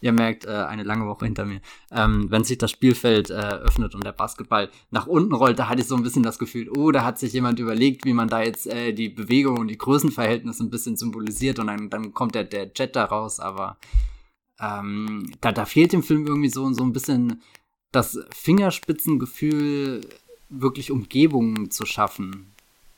Ihr merkt, äh, eine lange Woche hinter mir. Ähm, wenn sich das Spielfeld äh, öffnet und der Basketball nach unten rollt, da hatte ich so ein bisschen das Gefühl, oh, da hat sich jemand überlegt, wie man da jetzt äh, die Bewegung und die Größenverhältnisse ein bisschen symbolisiert und dann, dann kommt der, der Jet da raus, aber ähm, da, da fehlt dem Film irgendwie so, so ein bisschen das Fingerspitzengefühl wirklich Umgebungen zu schaffen.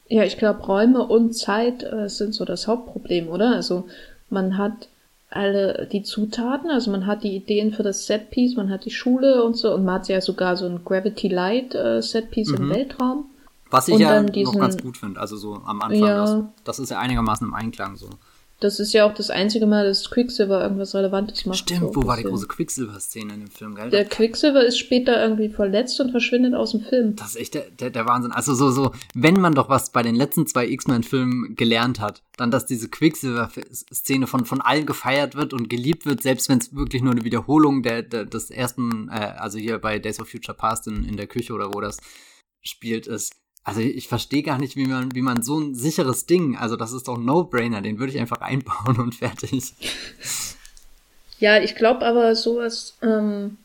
Ja, ich glaube, Räume und Zeit äh, sind so das Hauptproblem, oder? Also man hat alle die Zutaten, also man hat die Ideen für das Setpiece, man hat die Schule und so und man hat ja sogar so ein Gravity Light äh, Setpiece mhm. im Weltraum. Was ich und ja diesen, noch ganz gut finde, also so am Anfang, ja, das, das ist ja einigermaßen im Einklang so. Das ist ja auch das einzige Mal, dass Quicksilver irgendwas Relevantes macht. Stimmt, so wo war die große Quicksilver-Szene in dem Film, gell? Der Quicksilver ist später irgendwie verletzt und verschwindet aus dem Film. Das ist echt der, der, der Wahnsinn. Also so, so, wenn man doch was bei den letzten zwei X-Men-Filmen gelernt hat, dann, dass diese Quicksilver-Szene von, von allen gefeiert wird und geliebt wird, selbst wenn es wirklich nur eine Wiederholung der, der, des ersten, äh, also hier bei Days of Future Past in, in der Küche oder wo das spielt, ist also ich verstehe gar nicht, wie man, wie man so ein sicheres Ding, also das ist doch ein No-Brainer, den würde ich einfach einbauen und fertig. Ja, ich glaube aber sowas, ähm,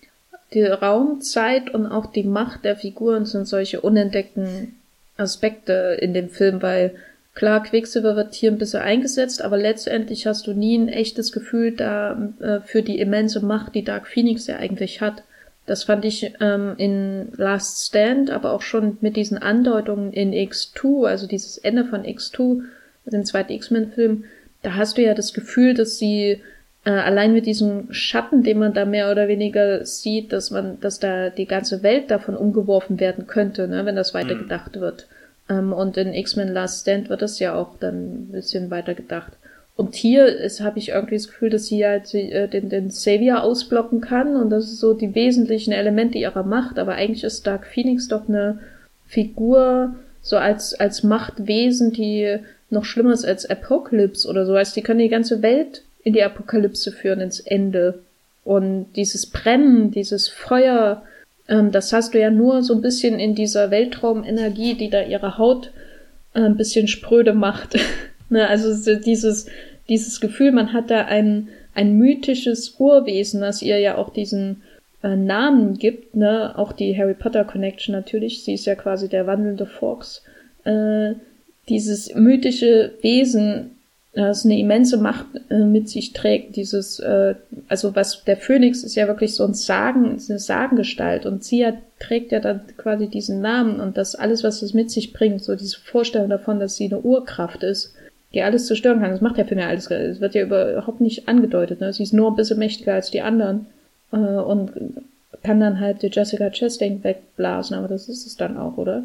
die Raumzeit und auch die Macht der Figuren sind solche unentdeckten Aspekte in dem Film, weil klar, Quicksilver wird hier ein bisschen eingesetzt, aber letztendlich hast du nie ein echtes Gefühl da äh, für die immense Macht, die Dark Phoenix ja eigentlich hat. Das fand ich ähm, in Last Stand, aber auch schon mit diesen Andeutungen in X2, also dieses Ende von X2, dem zweiten X-Men-Film, da hast du ja das Gefühl, dass sie äh, allein mit diesem Schatten, den man da mehr oder weniger sieht, dass man, dass da die ganze Welt davon umgeworfen werden könnte, ne, wenn das weitergedacht mhm. wird. Ähm, und in X-Men Last Stand wird das ja auch dann ein bisschen weitergedacht. Und hier habe ich irgendwie das Gefühl, dass sie halt äh, den, den Savior ausblocken kann und das ist so die wesentlichen Elemente ihrer Macht. Aber eigentlich ist Dark Phoenix doch eine Figur so als, als Machtwesen, die noch schlimmer ist als Apocalypse oder so. Also die können die ganze Welt in die Apokalypse führen, ins Ende. Und dieses Brennen, dieses Feuer, ähm, das hast du ja nur so ein bisschen in dieser Weltraumenergie, die da ihre Haut äh, ein bisschen spröde macht. [laughs] ne, also dieses, dieses Gefühl, man hat da ein, ein mythisches Urwesen, das ihr ja auch diesen äh, Namen gibt, ne, auch die Harry Potter Connection natürlich, sie ist ja quasi der wandelnde Fox, äh, dieses mythische Wesen, das eine immense Macht äh, mit sich trägt, dieses, äh, also was, der Phönix ist ja wirklich so ein Sagen, eine Sagengestalt und sie hat, trägt ja dann quasi diesen Namen und das alles, was es mit sich bringt, so diese Vorstellung davon, dass sie eine Urkraft ist, die alles zerstören kann. Das macht der Film ja alles. Es wird ja überhaupt nicht angedeutet. Ne? Sie ist nur ein bisschen mächtiger als die anderen äh, und kann dann halt die Jessica Chastain wegblasen, aber das ist es dann auch, oder?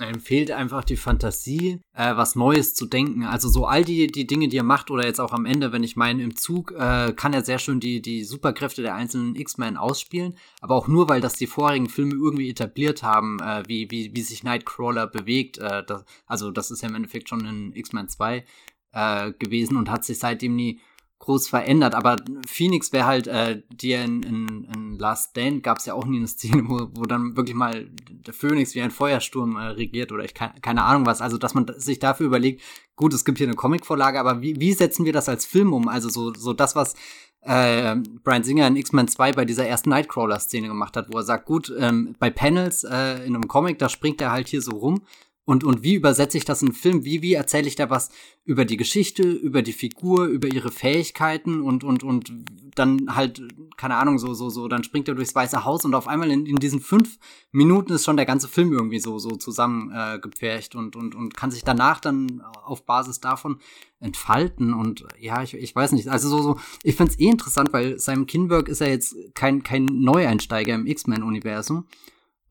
Ihm fehlt einfach die Fantasie, äh, was Neues zu denken. Also so all die, die Dinge, die er macht, oder jetzt auch am Ende, wenn ich meine, im Zug, äh, kann er sehr schön die, die Superkräfte der einzelnen X-Men ausspielen. Aber auch nur, weil das die vorherigen Filme irgendwie etabliert haben, äh, wie, wie, wie sich Nightcrawler bewegt. Äh, das, also das ist ja im Endeffekt schon in X-Men 2 äh, gewesen und hat sich seitdem nie groß verändert. Aber Phoenix wäre halt, äh, die in, in, in Last Stand gab es ja auch nie eine Szene, wo, wo dann wirklich mal der Phoenix wie ein Feuersturm äh, regiert oder ich keine, keine Ahnung was. Also, dass man sich dafür überlegt, gut, es gibt hier eine Comicvorlage, aber wie, wie setzen wir das als Film um? Also so, so das, was äh, Brian Singer in X-Men 2 bei dieser ersten Nightcrawler-Szene gemacht hat, wo er sagt, gut, ähm, bei Panels äh, in einem Comic, da springt er halt hier so rum und, und wie übersetze ich das in einen Film? Wie, wie erzähle ich da was über die Geschichte, über die Figur, über ihre Fähigkeiten und, und, und dann halt, keine Ahnung, so, so, so, dann springt er durchs Weiße Haus und auf einmal in, in diesen fünf Minuten ist schon der ganze Film irgendwie so, so zusammengepfercht äh, und, und, und kann sich danach dann auf Basis davon entfalten und ja, ich, ich weiß nicht, also so, so, ich find's eh interessant, weil Simon Kinberg ist ja jetzt kein, kein Neueinsteiger im X-Men-Universum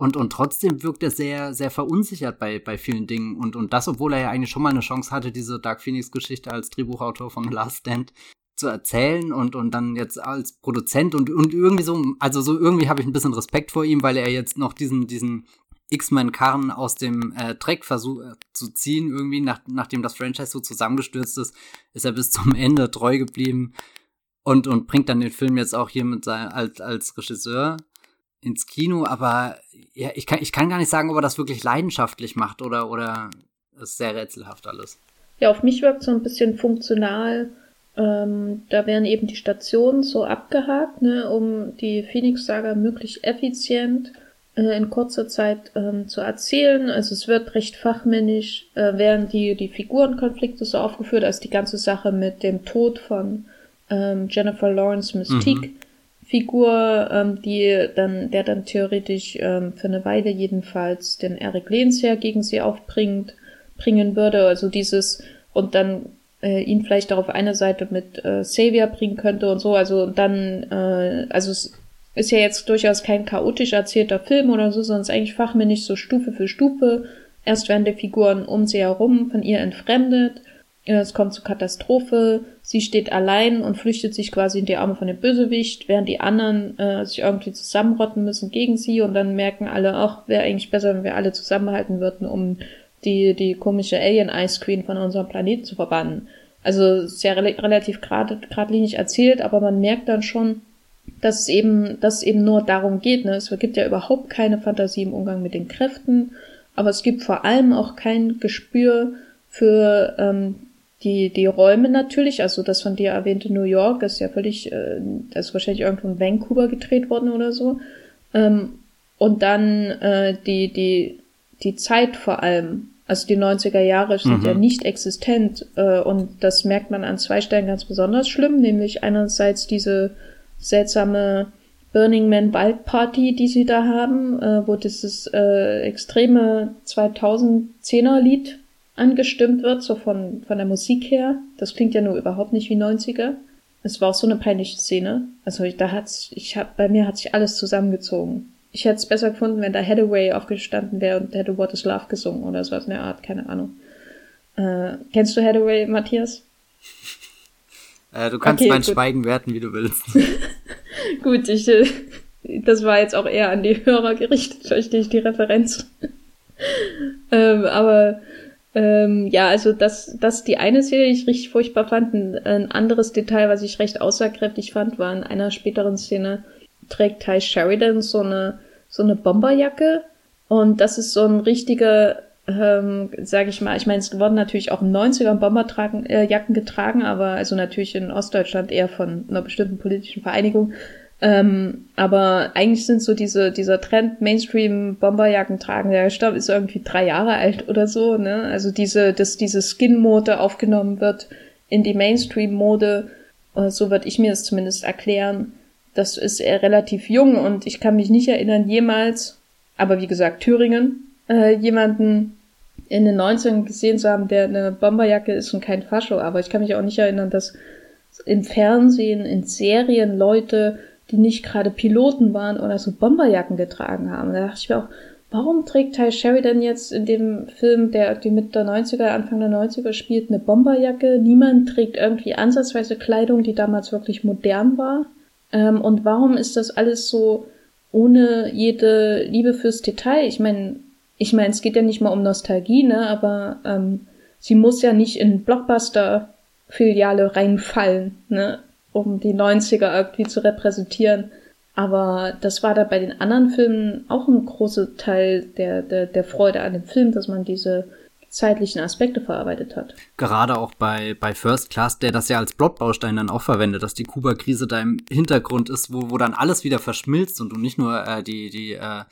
und, und trotzdem wirkt er sehr, sehr verunsichert bei, bei vielen Dingen. Und, und das, obwohl er ja eigentlich schon mal eine Chance hatte, diese Dark Phoenix-Geschichte als Drehbuchautor von [laughs] Last Stand zu erzählen und, und dann jetzt als Produzent und, und irgendwie so, also so irgendwie habe ich ein bisschen Respekt vor ihm, weil er jetzt noch diesen, diesen X-Men-Karren aus dem äh, Dreck versucht äh, zu ziehen, irgendwie, nach, nachdem das Franchise so zusammengestürzt ist, ist er bis zum [laughs] Ende treu geblieben und, und bringt dann den Film jetzt auch hier mit sein, als, als Regisseur ins Kino, aber ja, ich kann, ich kann gar nicht sagen, ob er das wirklich leidenschaftlich macht oder, oder ist sehr rätselhaft alles. Ja, auf mich wirkt so ein bisschen funktional. Ähm, da werden eben die Stationen so abgehakt, ne, um die Phoenix-Saga möglichst effizient äh, in kurzer Zeit ähm, zu erzählen. Also es wird recht fachmännisch, äh, werden die, die Figurenkonflikte so aufgeführt, als die ganze Sache mit dem Tod von ähm, Jennifer Lawrence Mystique. Mhm Figur, ähm, die dann, der dann theoretisch ähm, für eine Weile jedenfalls den Eric Lehnsherr gegen sie aufbringt, bringen würde. Also dieses und dann äh, ihn vielleicht auch auf eine Seite mit äh, Xavier bringen könnte und so. Also dann, äh, also es ist ja jetzt durchaus kein chaotisch erzählter Film oder so, sondern es ist eigentlich fachmännisch so Stufe für Stufe. Erst werden die Figuren um sie herum von ihr entfremdet es kommt zur Katastrophe. Sie steht allein und flüchtet sich quasi in die Arme von dem Bösewicht, während die anderen äh, sich irgendwie zusammenrotten müssen gegen sie und dann merken alle, ach, wäre eigentlich besser, wenn wir alle zusammenhalten würden, um die, die komische Alien Ice Queen von unserem Planeten zu verbannen. Also sehr re relativ grad, geradlinig erzählt, aber man merkt dann schon, dass es eben, dass es eben nur darum geht. Ne? Es gibt ja überhaupt keine Fantasie im Umgang mit den Kräften, aber es gibt vor allem auch kein Gespür für ähm, die, die Räume natürlich, also das von dir erwähnte New York ist ja völlig, äh, das ist wahrscheinlich irgendwo in Vancouver gedreht worden oder so. Ähm, und dann äh, die, die, die Zeit vor allem, also die 90er Jahre sind mhm. ja nicht existent äh, und das merkt man an zwei Stellen ganz besonders schlimm, nämlich einerseits diese seltsame Burning Man Wild Party, die sie da haben, äh, wo dieses äh, extreme 2010er Lied angestimmt wird, so von, von der Musik her. Das klingt ja nur überhaupt nicht wie 90er. Es war auch so eine peinliche Szene. Also da hat's, ich hab, bei mir hat sich alles zusammengezogen. Ich hätte es besser gefunden, wenn da Hathaway aufgestanden wäre und hätte What is Love gesungen oder sowas in der Art, keine Ahnung. Äh, kennst du Hathaway, Matthias? [laughs] Äh, du kannst okay, mein gut. Schweigen werten, wie du willst. [laughs] [laughs] gut, ich, äh, das war jetzt auch eher an die Hörer gerichtet, verstehe ich die Referenz. ähm, aber ähm, ja, also das, das die eine Serie, die ich richtig furchtbar fand. Ein, ein, anderes Detail, was ich recht aussagekräftig fand, war in einer späteren Szene trägt Ty Sheridan so eine, so eine Bomberjacke. Und das ist so ein richtiger, ähm, sage ich mal, ich meine, es wurden natürlich auch in 90ern Bomberjacken äh, getragen, aber also natürlich in Ostdeutschland eher von einer bestimmten politischen Vereinigung. Ähm, aber eigentlich sind so diese, dieser Trend, Mainstream Bomberjacken tragen, der Stoff ist irgendwie drei Jahre alt oder so, ne? Also diese, dass diese Skin-Mode aufgenommen wird in die Mainstream-Mode, äh, so würde ich mir es zumindest erklären. Das ist relativ jung und ich kann mich nicht erinnern, jemals, aber wie gesagt, Thüringen, äh, jemanden in den 90ern gesehen zu haben, der eine Bomberjacke ist und kein Fascho, aber ich kann mich auch nicht erinnern, dass im Fernsehen, in Serien Leute die nicht gerade Piloten waren oder so Bomberjacken getragen haben. Da dachte ich mir auch, warum trägt Ty Sheridan jetzt in dem Film, der irgendwie mit der 90er, Anfang der 90er spielt, eine Bomberjacke? Niemand trägt irgendwie ansatzweise Kleidung, die damals wirklich modern war. Ähm, und warum ist das alles so ohne jede Liebe fürs Detail? Ich meine, ich meine, es geht ja nicht mal um Nostalgie, ne? Aber ähm, sie muss ja nicht in Blockbuster Filiale reinfallen, ne? Um die 90er irgendwie zu repräsentieren. Aber das war da bei den anderen Filmen auch ein großer Teil der, der, der Freude an dem Film, dass man diese zeitlichen Aspekte verarbeitet hat. Gerade auch bei, bei First Class, der das ja als Plotbaustein dann auch verwendet, dass die Kuba-Krise da im Hintergrund ist, wo, wo dann alles wieder verschmilzt und du nicht nur äh, die, die, äh,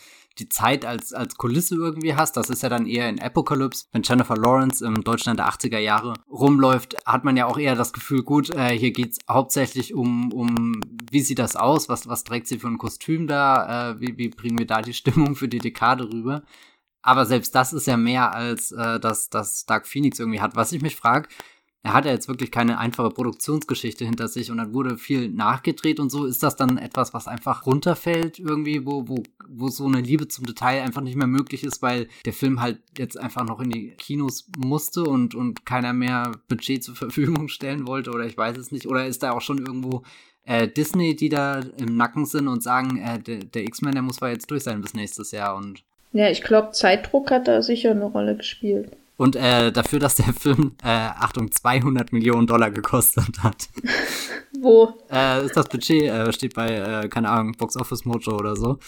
die Zeit als, als Kulisse irgendwie hast. Das ist ja dann eher in Apocalypse. Wenn Jennifer Lawrence im Deutschland der 80er Jahre rumläuft, hat man ja auch eher das Gefühl, gut, äh, hier geht's hauptsächlich um, um, wie sieht das aus? Was, was trägt sie für ein Kostüm da? Äh, wie, wie bringen wir da die [laughs] Stimmung für die Dekade rüber? Aber selbst das ist ja mehr als äh, das, das Dark Phoenix irgendwie hat. Was ich mich frage, er hat ja jetzt wirklich keine einfache Produktionsgeschichte hinter sich und dann wurde viel nachgedreht und so. Ist das dann etwas, was einfach runterfällt irgendwie, wo, wo, wo so eine Liebe zum Detail einfach nicht mehr möglich ist, weil der Film halt jetzt einfach noch in die Kinos musste und, und keiner mehr Budget zur Verfügung stellen wollte oder ich weiß es nicht. Oder ist da auch schon irgendwo äh, Disney, die da im Nacken sind und sagen, äh, der, der X-Men, der muss zwar jetzt durch sein bis nächstes Jahr und ja, ich glaube, Zeitdruck hat da sicher eine Rolle gespielt. Und äh, dafür, dass der Film, äh, Achtung, 200 Millionen Dollar gekostet hat. [laughs] Wo? Äh, ist das Budget, äh, steht bei, äh, keine Ahnung, Box Office Mojo oder so.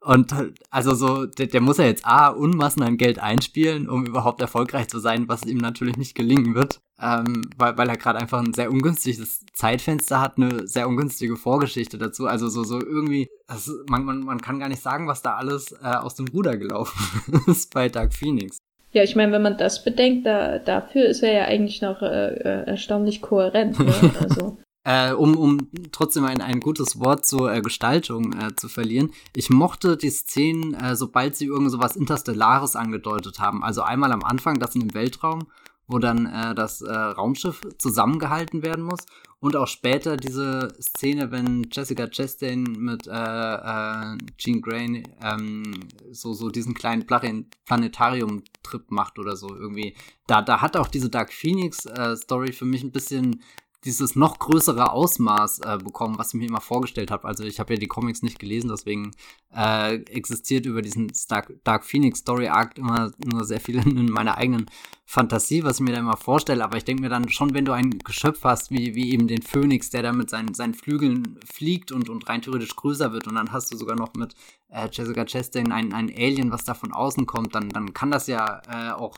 Und also so, der, der muss ja jetzt A, Unmassen an Geld einspielen, um überhaupt erfolgreich zu sein, was ihm natürlich nicht gelingen wird, ähm, weil, weil er gerade einfach ein sehr ungünstiges Zeitfenster hat, eine sehr ungünstige Vorgeschichte dazu. Also so, so irgendwie, das, man, man, man kann gar nicht sagen, was da alles äh, aus dem Ruder gelaufen [laughs] ist bei Dark Phoenix. Ja, ich meine, wenn man das bedenkt, da, dafür ist er ja eigentlich noch äh, äh erstaunlich kohärent. Ne? [laughs] Also äh, um, um trotzdem ein, ein gutes Wort zur äh, Gestaltung äh, zu verlieren. Ich mochte die Szenen, äh, sobald sie irgend so was Interstellares angedeutet haben. Also einmal am Anfang, das in dem Weltraum, wo dann äh, das äh, Raumschiff zusammengehalten werden muss. Und auch später diese Szene, wenn Jessica Chastain mit äh, äh, Jean Grey ähm, so, so diesen kleinen Planetarium-Trip macht oder so irgendwie. Da, da hat auch diese Dark Phoenix-Story äh, für mich ein bisschen dieses noch größere Ausmaß äh, bekommen, was ich mir immer vorgestellt habe. Also ich habe ja die Comics nicht gelesen, deswegen äh, existiert über diesen Dark, Dark Phoenix Story Arc immer nur sehr viel [laughs] in meiner eigenen Fantasie, was ich mir da immer vorstelle. Aber ich denke mir dann schon, wenn du ein Geschöpf hast, wie, wie eben den Phönix, der da mit seinen, seinen Flügeln fliegt und, und rein theoretisch größer wird und dann hast du sogar noch mit äh, Jessica Chastain ein, ein Alien, was da von außen kommt, dann, dann kann das ja äh, auch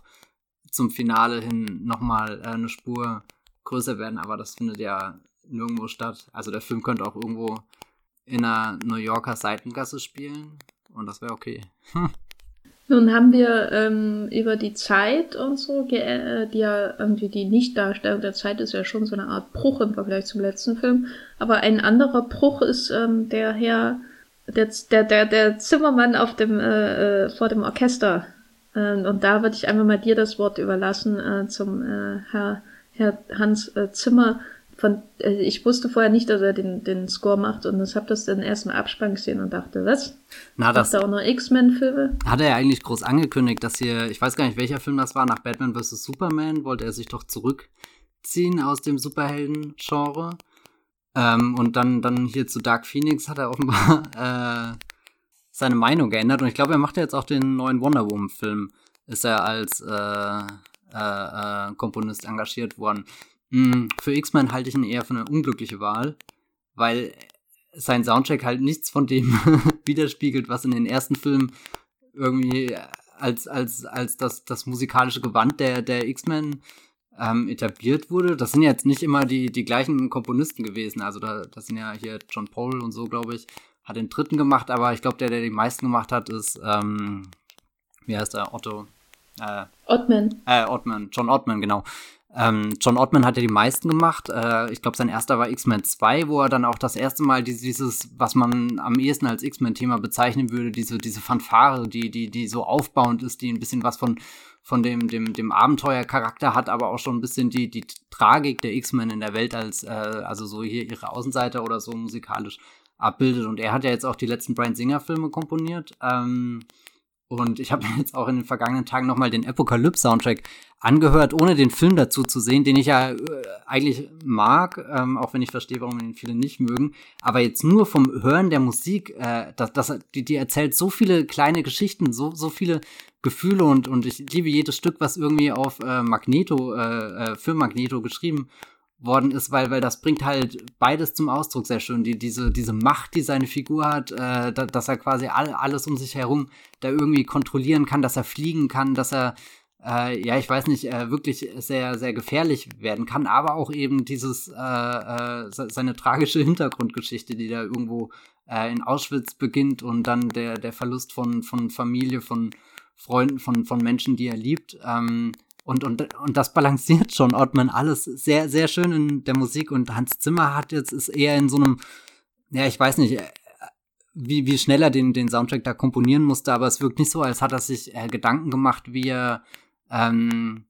zum Finale hin nochmal äh, eine Spur größer werden, aber das findet ja nirgendwo statt. Also der Film könnte auch irgendwo in einer New Yorker Seitengasse spielen und das wäre okay. [laughs] Nun haben wir ähm, über die Zeit und so, äh, die ja irgendwie die Nichtdarstellung der Zeit ist ja schon so eine Art Bruch im Vergleich zum letzten Film. Aber ein anderer Bruch ist ähm, der Herr, der, der, der, der Zimmermann auf dem, äh, äh vor dem Orchester. Ähm, und da würde ich einfach mal dir das Wort überlassen äh, zum äh, Herr Herr Hans äh, Zimmer, von, äh, ich wusste vorher nicht, dass er den, den Score macht und ich habe das dann erst im Abspann gesehen und dachte, was? Na, das er auch noch X-Men-Filme? Hat er ja eigentlich groß angekündigt, dass hier, ich weiß gar nicht, welcher Film das war, nach Batman vs. Superman wollte er sich doch zurückziehen aus dem Superhelden-Genre. Ähm, und dann, dann hier zu Dark Phoenix hat er offenbar [laughs] äh, seine Meinung geändert. Und ich glaube, er macht ja jetzt auch den neuen Wonder Woman-Film. Ist er als äh, äh, äh, Komponist engagiert worden. Mhm, für X-Men halte ich ihn eher für eine unglückliche Wahl, weil sein Soundtrack halt nichts von dem [laughs] widerspiegelt, was in den ersten Filmen irgendwie als, als, als das, das musikalische Gewand der, der X-Men ähm, etabliert wurde. Das sind jetzt nicht immer die, die gleichen Komponisten gewesen. Also da, das sind ja hier John Paul und so, glaube ich, hat den dritten gemacht, aber ich glaube, der, der die meisten gemacht hat, ist, ähm, wie heißt der, Otto? Äh, Ottman. Äh, Ottman, John Ottman, genau. Ähm, John Ottman hat ja die meisten gemacht. Äh, ich glaube, sein erster war X-Men 2, wo er dann auch das erste Mal dieses, was man am ehesten als X-Men-Thema bezeichnen würde, diese, diese Fanfare, die, die, die so aufbauend ist, die ein bisschen was von, von dem, dem, dem Abenteuercharakter hat, aber auch schon ein bisschen die, die Tragik der X-Men in der Welt als, äh, also so hier ihre Außenseiter oder so musikalisch abbildet. Und er hat ja jetzt auch die letzten Brian Singer-Filme komponiert. Ähm, und ich habe [laughs] jetzt auch in den vergangenen Tagen nochmal den Apocalypse-Soundtrack angehört, ohne den Film dazu zu sehen, den ich ja äh, eigentlich mag, ähm, auch wenn ich verstehe, warum ihn viele nicht mögen. Aber jetzt nur vom Hören der Musik, äh, das, das, die, die erzählt so viele kleine Geschichten, so, so viele Gefühle und, und ich liebe jedes Stück, was irgendwie auf äh, Magneto, äh, äh für Magneto geschrieben worden ist, weil, weil das bringt halt beides zum Ausdruck sehr schön. Die, diese, diese Macht, die seine Figur hat, äh, da, dass er quasi all, alles um sich herum da irgendwie kontrollieren kann, dass er fliegen kann, dass er, äh, ja, ich weiß nicht, äh, wirklich sehr, sehr gefährlich werden kann, aber auch eben dieses, äh, äh, seine tragische Hintergrundgeschichte, die da irgendwo äh, in Auschwitz beginnt und dann der, der Verlust von, von Familie, von Freunden, von, von Menschen, die er liebt. Ähm, und, und, und das balanciert schon Ottman alles sehr, sehr schön in der Musik. Und Hans Zimmer hat jetzt, ist eher in so einem, ja, ich weiß nicht, äh, wie, wie schnell er den, den Soundtrack da komponieren musste, aber es wirkt nicht so, als hat er sich äh, Gedanken gemacht, wie er ähm,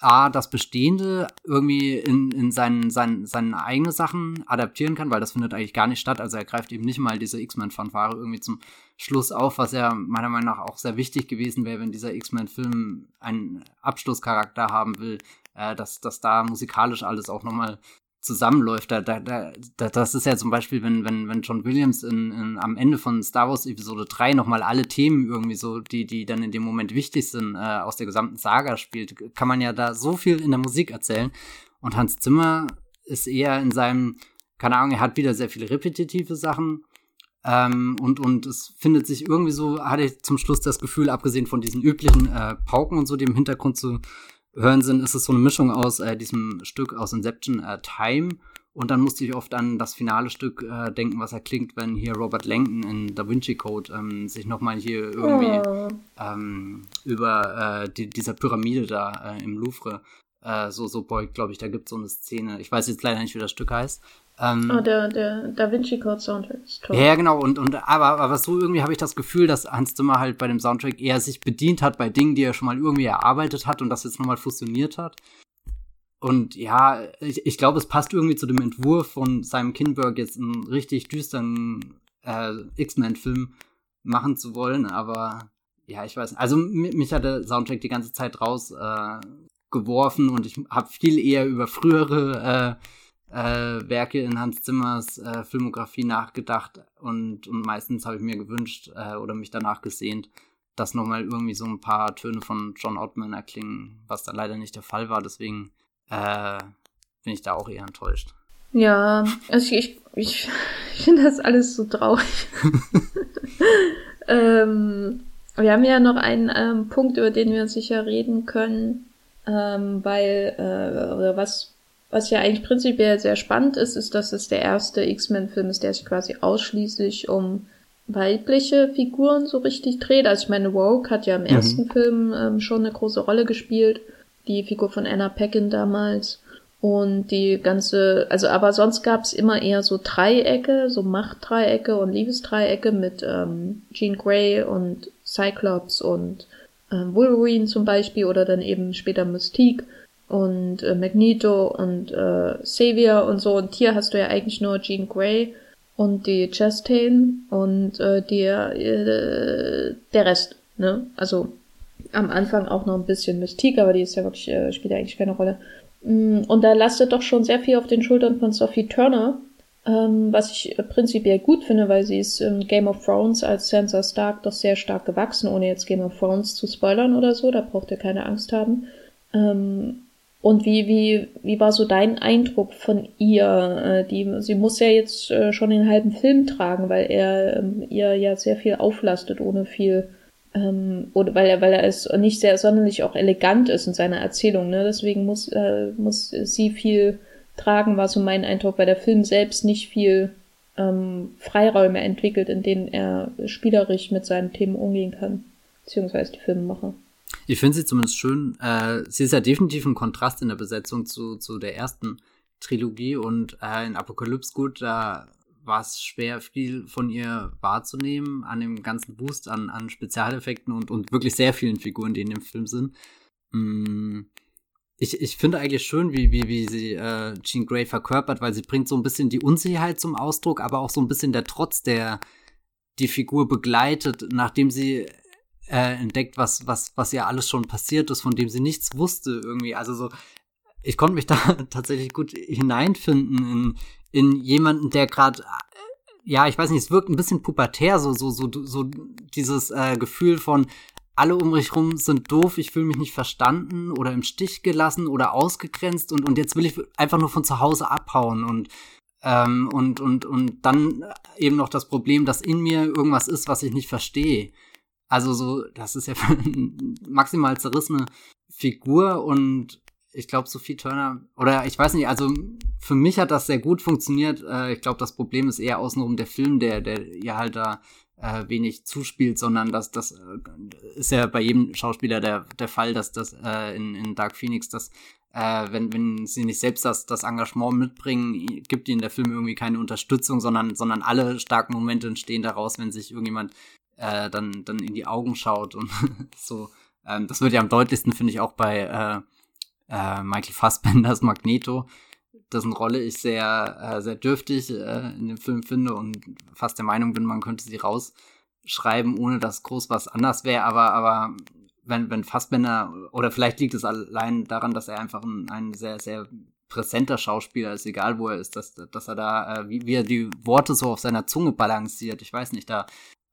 A, das Bestehende irgendwie in, in seinen, seinen, seinen eigene Sachen adaptieren kann, weil das findet eigentlich gar nicht statt. Also er greift eben nicht mal diese X-Men-Fanfare irgendwie zum Schluss auf, was ja meiner Meinung nach auch sehr wichtig gewesen wäre, wenn dieser X-Men-Film einen Abschlusscharakter haben will, äh, dass, dass da musikalisch alles auch nochmal zusammenläuft. Da, da, da, das ist ja zum Beispiel, wenn, wenn, wenn John Williams in, in, am Ende von Star Wars Episode 3 nochmal alle Themen irgendwie so, die, die dann in dem Moment wichtig sind, äh, aus der gesamten Saga spielt, kann man ja da so viel in der Musik erzählen. Und Hans Zimmer ist eher in seinem, keine Ahnung, er hat wieder sehr viele repetitive Sachen. Ähm, und, und es findet sich irgendwie so, hatte ich zum Schluss das Gefühl, abgesehen von diesen üblichen äh, Pauken und so, die im Hintergrund zu hören sind, ist es so eine Mischung aus äh, diesem Stück aus Inception äh, Time und dann musste ich oft an das finale Stück äh, denken, was er klingt, wenn hier Robert Langton in Da Vinci Code ähm, sich nochmal hier irgendwie oh. ähm, über äh, die, dieser Pyramide da äh, im Louvre äh, so, so beugt, glaube ich. Da gibt es so eine Szene. Ich weiß jetzt leider nicht, wie das Stück heißt. Ähm, oh, der, der Da Vinci Code Soundtrack ist toll. Ja, genau. Und, und, aber, aber so irgendwie habe ich das Gefühl, dass Hans Zimmer halt bei dem Soundtrack eher sich bedient hat bei Dingen, die er schon mal irgendwie erarbeitet hat und das jetzt nochmal fusioniert hat. Und ja, ich, ich glaube, es passt irgendwie zu dem Entwurf von Simon Kinberg, jetzt einen richtig düsteren äh, X-Men-Film machen zu wollen, aber ja, ich weiß nicht. Also mich hat der Soundtrack die ganze Zeit raus äh, und ich habe viel eher über frühere äh, äh, Werke in Hans Zimmers äh, Filmografie nachgedacht und, und meistens habe ich mir gewünscht äh, oder mich danach gesehnt, dass nochmal irgendwie so ein paar Töne von John Ottman erklingen, was da leider nicht der Fall war. Deswegen äh, bin ich da auch eher enttäuscht. Ja, also ich, ich, ich finde das alles so traurig. [laughs] ähm, wir haben ja noch einen ähm, Punkt, über den wir sicher reden können, ähm, weil, äh, oder was was ja eigentlich prinzipiell sehr spannend ist, ist, dass es der erste X-Men-Film ist, der sich quasi ausschließlich um weibliche Figuren so richtig dreht. Also ich meine, Woke hat ja im mhm. ersten Film ähm, schon eine große Rolle gespielt, die Figur von Anna Paquin damals. Und die ganze, also aber sonst gab es immer eher so Dreiecke, so Machtdreiecke und Liebesdreiecke mit ähm, Jean Grey und Cyclops und ähm, Wolverine zum Beispiel oder dann eben später Mystique und äh, Magneto und äh, Xavier und so. Und hier hast du ja eigentlich nur Jean Grey und die Chastain und äh, die, äh, der Rest. Ne? Also am Anfang auch noch ein bisschen Mystique, aber die ist ja wirklich, äh, spielt ja eigentlich keine Rolle. Mm, und da lastet doch schon sehr viel auf den Schultern von Sophie Turner, ähm, was ich prinzipiell gut finde, weil sie ist im Game of Thrones als Sansa Stark doch sehr stark gewachsen, ohne jetzt Game of Thrones zu spoilern oder so, da braucht ihr keine Angst haben. Ähm, und wie, wie, wie war so dein Eindruck von ihr? Äh, die, sie muss ja jetzt äh, schon den halben Film tragen, weil er ähm, ihr ja sehr viel auflastet, ohne viel, ähm, oder weil er, weil er es nicht sehr sonderlich auch elegant ist in seiner Erzählung, ne? Deswegen muss, äh, muss sie viel tragen, war so mein Eindruck, weil der Film selbst nicht viel ähm, Freiräume entwickelt, in denen er spielerisch mit seinen Themen umgehen kann, beziehungsweise die Filmemacher. Ich finde sie zumindest schön. Äh, sie ist ja definitiv ein Kontrast in der Besetzung zu, zu der ersten Trilogie und äh, in Apocalypse gut, da war es schwer, viel von ihr wahrzunehmen, an dem ganzen Boost an, an Spezialeffekten und, und wirklich sehr vielen Figuren, die in dem Film sind. Mm, ich, ich finde eigentlich schön, wie, wie, wie sie äh, Jean Grey verkörpert, weil sie bringt so ein bisschen die Unsicherheit zum Ausdruck, aber auch so ein bisschen der Trotz, der die Figur begleitet, nachdem sie äh, entdeckt, was, was, was ihr alles schon passiert ist, von dem sie nichts wusste irgendwie. Also so, ich konnte mich [laughs] da tatsächlich gut hineinfinden in, in jemanden, der gerade, ja, ich weiß nicht, es wirkt ein bisschen pubertär, so, so, so, so dieses äh, Gefühl von, alle um mich rum sind doof, ich fühle mich nicht verstanden oder im Stich gelassen oder ausgegrenzt und, und jetzt will ich einfach nur von zu Hause abhauen und ähm, und, und, und dann eben noch das Problem, dass in mir irgendwas ist, was ich nicht verstehe. Also so, das ist ja [laughs] maximal zerrissene Figur und ich glaube, Sophie Turner, oder ich weiß nicht, also für mich hat das sehr gut funktioniert. Äh, ich glaube, das Problem ist eher außenrum der Film, der, der ja halt da äh, wenig zuspielt, sondern dass das äh, ist ja bei jedem Schauspieler der, der Fall, dass das äh, in, in Dark Phoenix, dass äh, wenn, wenn sie nicht selbst das, das Engagement mitbringen, gibt ihnen der Film irgendwie keine Unterstützung, sondern, sondern alle starken Momente entstehen daraus, wenn sich irgendjemand äh, dann, dann in die Augen schaut und [laughs] so. Ähm, das wird ja am deutlichsten, finde ich, auch bei äh, äh, Michael Fassbenders Magneto, dessen Rolle ich sehr, äh, sehr dürftig äh, in dem Film finde und fast der Meinung bin, man könnte sie rausschreiben, ohne dass groß was anders wäre, aber, aber wenn, wenn Fassbender, oder vielleicht liegt es allein daran, dass er einfach ein, ein sehr, sehr präsenter Schauspieler ist, egal wo er ist, dass, dass er da, äh, wie, wie er die Worte so auf seiner Zunge balanciert, ich weiß nicht, da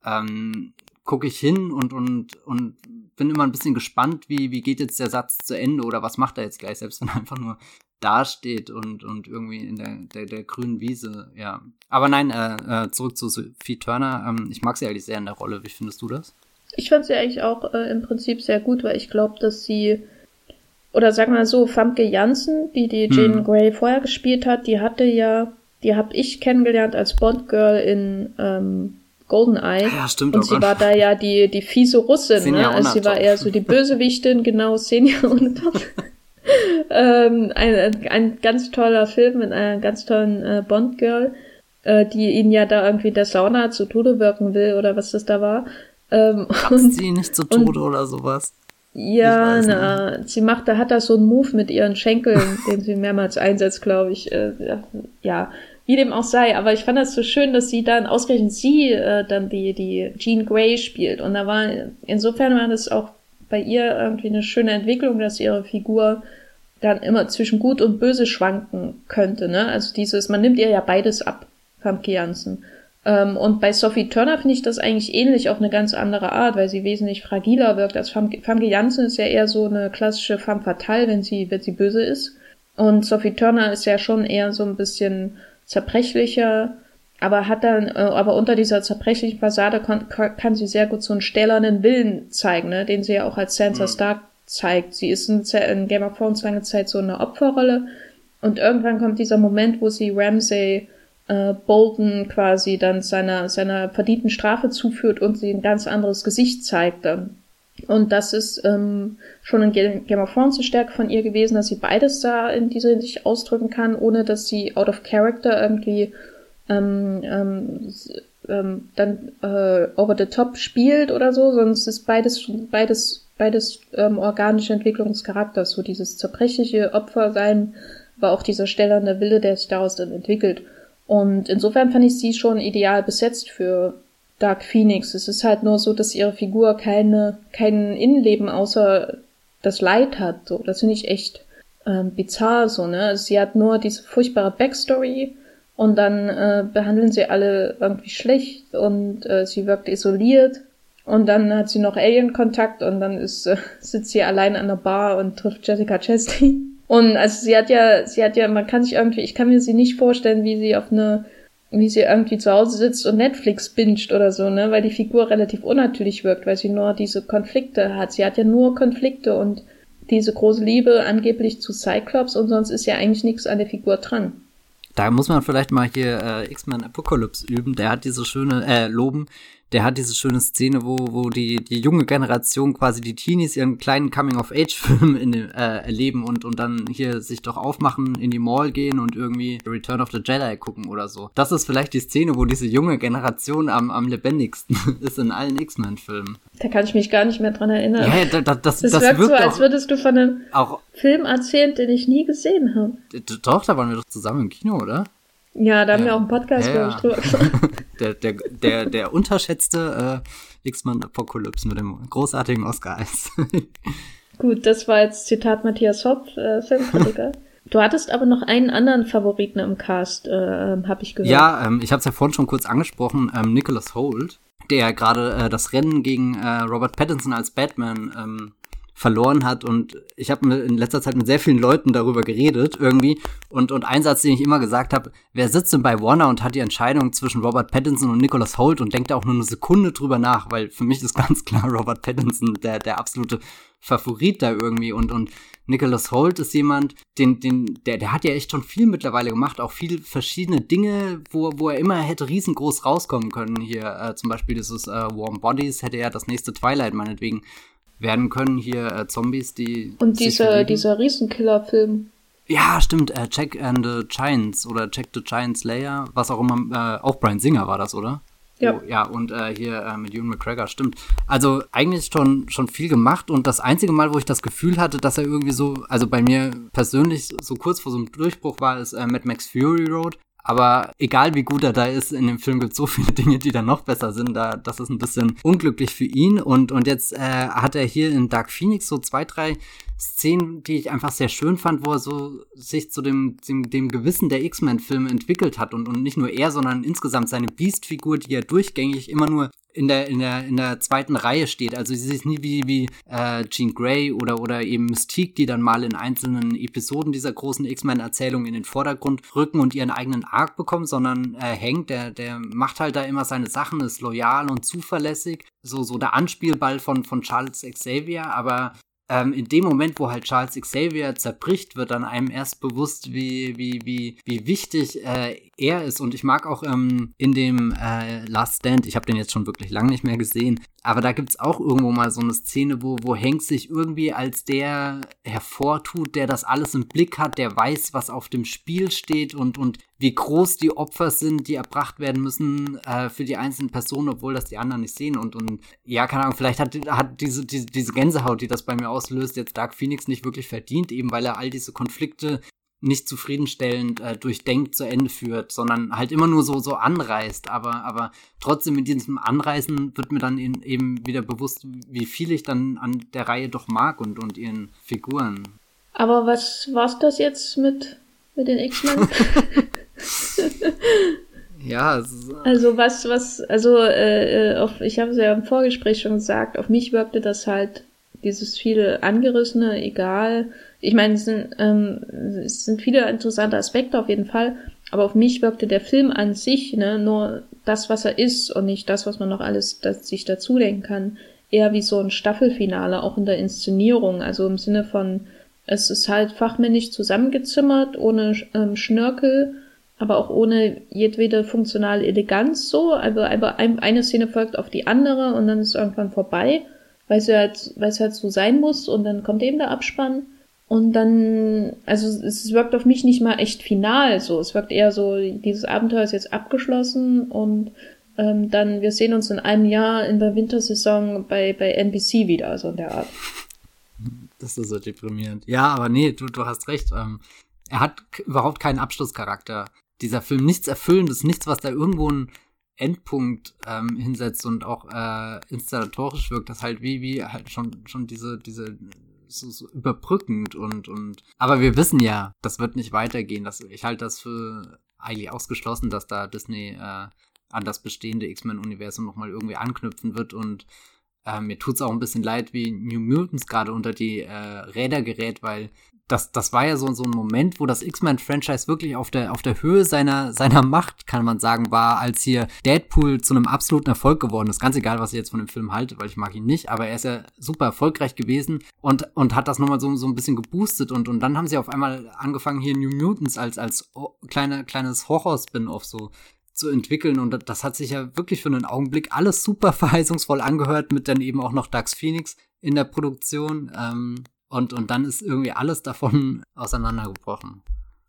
ähm, gucke ich hin und, und, und bin immer ein bisschen gespannt, wie, wie geht jetzt der Satz zu Ende oder was macht er jetzt gleich, selbst wenn er [laughs] einfach nur dasteht und, und irgendwie in der, der, der grünen Wiese, ja. Aber nein, äh, äh, zurück zu Sophie Turner. Ähm, ich mag sie eigentlich sehr in der Rolle. Wie findest du das? Ich fand sie eigentlich auch äh, im Prinzip sehr gut, weil ich glaube, dass sie, oder sagen wir mal so, Famke Janssen, die die Jane hm. Grey vorher gespielt hat, die hatte ja, die habe ich kennengelernt als Bond-Girl in ähm, Goldeneye. Ja, stimmt. Und oh sie war da ja die, die fiese Russin, ne? Also sie war eher so die Bösewichtin, genau, Senior [laughs] ohne Top. ähm, ein, ein ganz toller Film mit einer ganz tollen äh, Bond-Girl, äh, die ihn ja da irgendwie der Sauna zu Tode wirken will oder was das da war. Ähm, und, sie nicht zu Tode und, oder sowas. Ja, na, sie macht, da hat das so einen Move mit ihren Schenkeln, den sie mehrmals einsetzt, glaube ich. Äh, ja, wie dem auch sei. Aber ich fand das so schön, dass sie dann ausgerechnet sie äh, dann die die Jean Grey spielt. Und da war insofern war das auch bei ihr irgendwie eine schöne Entwicklung, dass ihre Figur dann immer zwischen gut und böse schwanken könnte. Ne? Also dieses, man nimmt ihr ja beides ab, Famke Janssen. Ähm, und bei Sophie Turner finde ich das eigentlich ähnlich auf eine ganz andere Art, weil sie wesentlich fragiler wirkt. Als Famke, Famke Janssen ist ja eher so eine klassische femme fatale, wenn sie, wenn sie böse ist. Und Sophie Turner ist ja schon eher so ein bisschen zerbrechlicher, aber hat dann, äh, aber unter dieser zerbrechlichen Fassade kann, kann sie sehr gut so einen stählernen Willen zeigen, ne, den sie ja auch als Sansa mhm. Stark zeigt. Sie ist in, in Game of Thrones lange Zeit so eine Opferrolle und irgendwann kommt dieser Moment, wo sie Ramsay äh, Bolton quasi dann seiner, seiner verdienten Strafe zuführt und sie ein ganz anderes Gesicht zeigt dann. Und das ist ähm, schon in Game of Thrones eine Stärke von ihr gewesen, dass sie beides da in dieser Hinsicht ausdrücken kann, ohne dass sie out of character irgendwie ähm, ähm, ähm, dann äh, over the top spielt oder so, sonst ist beides beides beides ähm, organische Entwicklung des Charakters, so dieses zerbrechliche Opfer sein, aber auch dieser stellende Wille, der sich daraus dann entwickelt. Und insofern fand ich sie schon ideal besetzt für Dark Phoenix. Es ist halt nur so, dass ihre Figur keine, kein Innenleben außer das Leid hat. So, das finde ich echt ähm, bizarr so, ne? Also sie hat nur diese furchtbare Backstory und dann äh, behandeln sie alle irgendwie schlecht und äh, sie wirkt isoliert und dann hat sie noch Alien-Kontakt und dann ist, äh, [laughs] sitzt sie allein an der Bar und trifft Jessica Chastain. Und also sie hat ja, sie hat ja, man kann sich irgendwie, ich kann mir sie nicht vorstellen, wie sie auf eine wie sie irgendwie zu Hause sitzt und Netflix binscht oder so, ne, weil die Figur relativ unnatürlich wirkt, weil sie nur diese Konflikte hat. Sie hat ja nur Konflikte und diese große Liebe angeblich zu Cyclops und sonst ist ja eigentlich nichts an der Figur dran. Da muss man vielleicht mal hier äh, X-Men Apocalypse üben. Der hat diese schöne, äh, loben, der hat diese schöne Szene, wo, wo die, die junge Generation quasi die Teenies ihren kleinen Coming-of-Age-Film äh, erleben und, und dann hier sich doch aufmachen, in die Mall gehen und irgendwie Return of the Jedi gucken oder so. Das ist vielleicht die Szene, wo diese junge Generation am, am lebendigsten [laughs] ist in allen X-Men-Filmen. Da kann ich mich gar nicht mehr dran erinnern. Ja, da, da, das, das, das wirkt so, als würdest du von einem auch, Film erzählen, den ich nie gesehen habe. Doch, da waren wir doch zusammen im Kino, oder? Ja, da haben ja. wir auch einen Podcast, ja, ich, drüber [laughs] der, der, der, der unterschätzte äh, X-Men Apocalypse mit dem großartigen Oscar Eis. [laughs] Gut, das war jetzt Zitat Matthias Hopp, äh, Filmkritiker. [laughs] Du hattest aber noch einen anderen Favoriten im Cast, äh, habe ich gehört. Ja, ähm, ich habe es ja vorhin schon kurz angesprochen, ähm, Nicholas Holt, der gerade äh, das Rennen gegen äh, Robert Pattinson als Batman ähm, verloren hat. Und ich habe in letzter Zeit mit sehr vielen Leuten darüber geredet irgendwie. Und und ein Satz, den ich immer gesagt habe, wer sitzt denn bei Warner und hat die Entscheidung zwischen Robert Pattinson und Nicholas Holt und denkt auch nur eine Sekunde drüber nach, weil für mich ist [laughs] ganz klar Robert Pattinson der der absolute Favorit da irgendwie. Und und Nicholas Holt ist jemand, den den der der hat ja echt schon viel mittlerweile gemacht, auch viel verschiedene Dinge, wo wo er immer hätte riesengroß rauskommen können. Hier äh, zum Beispiel dieses äh, Warm Bodies hätte er das nächste Twilight meinetwegen werden können. Hier äh, Zombies, die. Und dieser, dieser Riesenkiller-Film. Ja, stimmt. Äh, Jack and the Giants oder Jack the Giant Slayer, was auch immer. Äh, auch Brian Singer war das, oder? Ja. Oh, ja, und äh, hier äh, mit Ewan McGregor, stimmt. Also eigentlich schon, schon viel gemacht und das einzige Mal, wo ich das Gefühl hatte, dass er irgendwie so, also bei mir persönlich so kurz vor so einem Durchbruch war, ist äh, Mad Max Fury Road. Aber egal wie gut er da ist, in dem Film gibt es so [laughs] viele Dinge, die dann noch besser sind. Da, das ist ein bisschen unglücklich für ihn. Und, und jetzt äh, hat er hier in Dark Phoenix so zwei, drei Szenen, die ich einfach sehr schön fand, wo er so sich zu dem, dem, dem Gewissen der X-Men-Filme entwickelt hat. Und, und nicht nur er, sondern insgesamt seine Beast-Figur, die ja durchgängig immer nur in der, in der, in der zweiten Reihe steht. Also sie ist nie wie, wie äh, Jean Grey oder, oder eben Mystique, die dann mal in einzelnen Episoden dieser großen X-Men-Erzählung in den Vordergrund rücken und ihren eigenen Arc bekommen, sondern äh, Hank, der, der macht halt da immer seine Sachen, ist loyal und zuverlässig. So, so der Anspielball von, von Charles Xavier, aber ähm, in dem Moment, wo halt Charles Xavier zerbricht, wird dann einem erst bewusst, wie, wie, wie, wie wichtig äh, er ist. Und ich mag auch ähm, in dem äh, Last Stand, ich habe den jetzt schon wirklich lange nicht mehr gesehen, aber da gibt's auch irgendwo mal so eine Szene, wo, wo Hank sich irgendwie als der hervortut, der das alles im Blick hat, der weiß, was auf dem Spiel steht und, und wie groß die Opfer sind, die erbracht werden müssen äh, für die einzelnen Personen, obwohl das die anderen nicht sehen. Und, und ja, keine Ahnung, vielleicht hat, hat diese, diese, diese Gänsehaut, die das bei mir auslöst, jetzt Dark Phoenix nicht wirklich verdient, eben weil er all diese Konflikte nicht zufriedenstellend äh, durchdenkt zu Ende führt, sondern halt immer nur so so anreißt. Aber aber trotzdem in diesem Anreißen wird mir dann in, eben wieder bewusst, wie viel ich dann an der Reihe doch mag und und ihren Figuren. Aber was war's das jetzt mit mit den X-Men? [laughs] ja. Also was was also äh, äh, auf, ich habe es ja im Vorgespräch schon gesagt. Auf mich wirkte das halt dieses viele angerissene, egal ich meine, es sind, ähm, es sind viele interessante Aspekte auf jeden Fall, aber auf mich wirkte der Film an sich, ne, nur das, was er ist und nicht das, was man noch alles das, sich dazu denken kann, eher wie so ein Staffelfinale, auch in der Inszenierung, also im Sinne von, es ist halt fachmännisch zusammengezimmert, ohne ähm, Schnörkel, aber auch ohne jedwede funktionale Eleganz so, also einfach eine Szene folgt auf die andere und dann ist es irgendwann vorbei, weil es halt, weil es halt so sein muss und dann kommt eben der Abspann und dann, also es wirkt auf mich nicht mal echt final so. Es wirkt eher so, dieses Abenteuer ist jetzt abgeschlossen und ähm, dann, wir sehen uns in einem Jahr in der Wintersaison bei, bei NBC wieder, so in der Art. Das ist so deprimierend. Ja, aber nee, du, du hast recht. Ähm, er hat überhaupt keinen Abschlusscharakter. Dieser Film nichts Erfüllendes, nichts, was da irgendwo einen Endpunkt ähm, hinsetzt und auch äh, installatorisch wirkt, das halt wie, wie halt schon, schon diese, diese so, so überbrückend und, und, aber wir wissen ja, das wird nicht weitergehen. Das, ich halte das für eigentlich ausgeschlossen, dass da Disney äh, an das bestehende X-Men-Universum nochmal irgendwie anknüpfen wird und äh, mir tut's auch ein bisschen leid, wie New Mutants gerade unter die äh, Räder gerät, weil das, das war ja so, so ein Moment, wo das X-Men-Franchise wirklich auf der, auf der Höhe seiner, seiner Macht, kann man sagen, war, als hier Deadpool zu einem absoluten Erfolg geworden ist. Ganz egal, was ich jetzt von dem Film halte, weil ich mag ihn nicht, aber er ist ja super erfolgreich gewesen und, und hat das nochmal so, so ein bisschen geboostet und, und dann haben sie auf einmal angefangen, hier New Mutants als, als kleine, kleines Horror-Spin-Off so zu entwickeln und das hat sich ja wirklich für einen Augenblick alles super [laughs] verheißungsvoll angehört mit dann eben auch noch Dax Phoenix in der Produktion. Ähm, und, und dann ist irgendwie alles davon [laughs] auseinandergebrochen.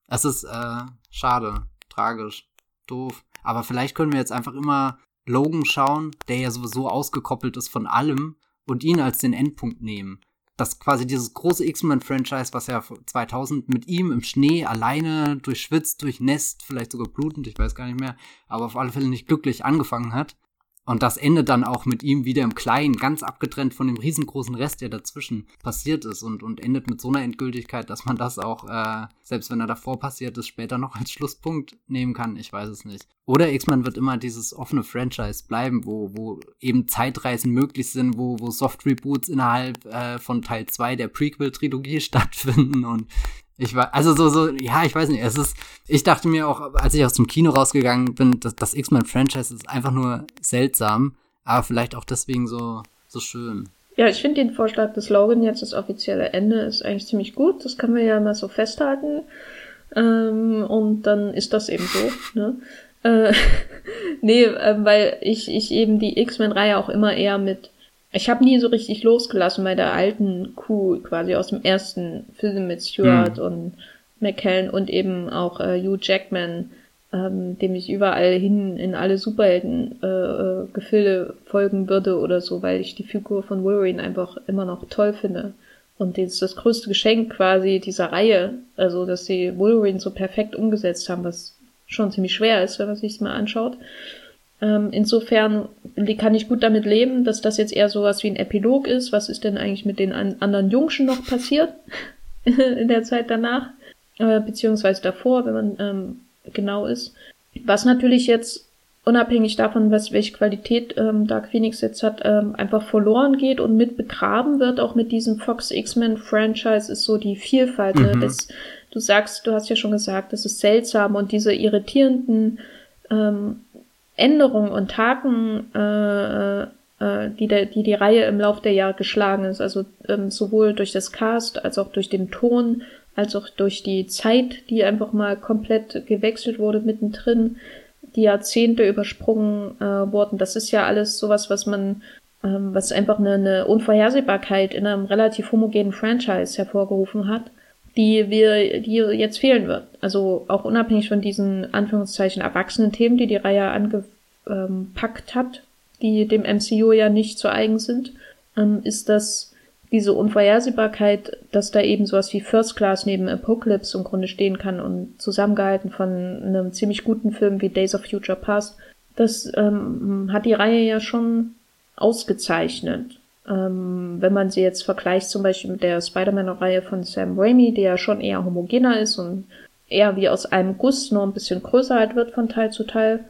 Es ist äh, schade, tragisch, doof. Aber vielleicht können wir jetzt einfach immer Logan schauen, der ja sowieso ausgekoppelt ist von allem, und ihn als den Endpunkt nehmen. Dass quasi dieses große X-Men-Franchise, was ja 2000 mit ihm im Schnee alleine durchschwitzt, durchnässt, vielleicht sogar blutend, ich weiß gar nicht mehr, aber auf alle Fälle nicht glücklich angefangen hat, Und das endet dann auch mit ihm wieder im Kleinen, ganz abgetrennt von dem riesengroßen Rest, der dazwischen passiert ist und, und endet mit so einer Endgültigkeit, dass man das auch, äh, selbst wenn er davor passiert ist, später noch als Schlusspunkt nehmen kann. Ich weiß es nicht. Oder X-Men wird immer dieses offene Franchise bleiben, wo, wo eben Zeitreisen möglich sind, wo, wo Soft-Reboots innerhalb äh, von Teil 2 der Prequel-Trilogie [laughs] stattfinden und ich war, also so, so, ja, ich weiß nicht, es ist, ich dachte mir auch, als ich aus dem Kino rausgegangen bin, dass das X-Men-Franchise ist einfach nur seltsam, aber vielleicht auch deswegen so, so schön. Ja, ich finde den Vorschlag des Logan jetzt das offizielle Ende ist eigentlich ziemlich gut. Das können wir ja mal so festhalten. Ähm, und dann ist das eben so, ne? Äh, [laughs] nee, äh, weil ich, ich eben die X-Men-Reihe auch immer eher mit ich habe nie so richtig losgelassen bei der alten Kuh, quasi aus dem ersten Film mit Stewart mhm. und McKellen und eben auch äh, Hugh Jackman, ähm, dem ich überall hin in alle Superhelden-Gefilde äh, folgen würde oder so, weil ich die Figur von Wolverine einfach immer noch toll finde. Und das ist das größte Geschenk quasi dieser Reihe, also dass sie Wolverine so perfekt umgesetzt haben, was schon ziemlich schwer ist, wenn man sich mal anschaut. Ähm, insofern kann ich gut damit leben, dass das jetzt eher sowas wie ein Epilog ist. Was ist denn eigentlich mit den an anderen Jungschen noch passiert [laughs] in der Zeit danach? Äh, beziehungsweise davor, wenn man ähm, genau ist. Was natürlich jetzt unabhängig davon, was, welche Qualität ähm, Dark Phoenix jetzt hat, ähm, einfach verloren geht und mit begraben wird, auch mit diesem Fox X-Men Franchise, ist so die Vielfalt. Ne? Mhm. Das, du sagst, du hast ja schon gesagt, das ist seltsam und diese irritierenden ähm, Änderungen und Haken, äh, äh, die, der, die die Reihe im Laufe der Jahre geschlagen ist, also ähm, sowohl durch das Cast als auch durch den Ton, als auch durch die Zeit, die einfach mal komplett gewechselt wurde mittendrin, die Jahrzehnte übersprungen äh, wurden. Das ist ja alles sowas, was man, ähm, was einfach eine, eine Unvorhersehbarkeit in einem relativ homogenen Franchise hervorgerufen hat die wir, die jetzt fehlen wird. Also auch unabhängig von diesen Anführungszeichen erwachsenen Themen, die die Reihe angepackt hat, die dem MCU ja nicht zu eigen sind, ähm, ist das diese Unvorhersehbarkeit, dass da eben sowas wie First Class neben Apocalypse im Grunde stehen kann und zusammengehalten von einem ziemlich guten Film wie Days of Future Past, das ähm, hat die Reihe ja schon ausgezeichnet. Ähm, wenn man sie jetzt vergleicht zum Beispiel mit der Spider-Man-Reihe von Sam Raimi, die ja schon eher homogener ist und eher wie aus einem Guss nur ein bisschen größer halt wird von Teil zu Teil.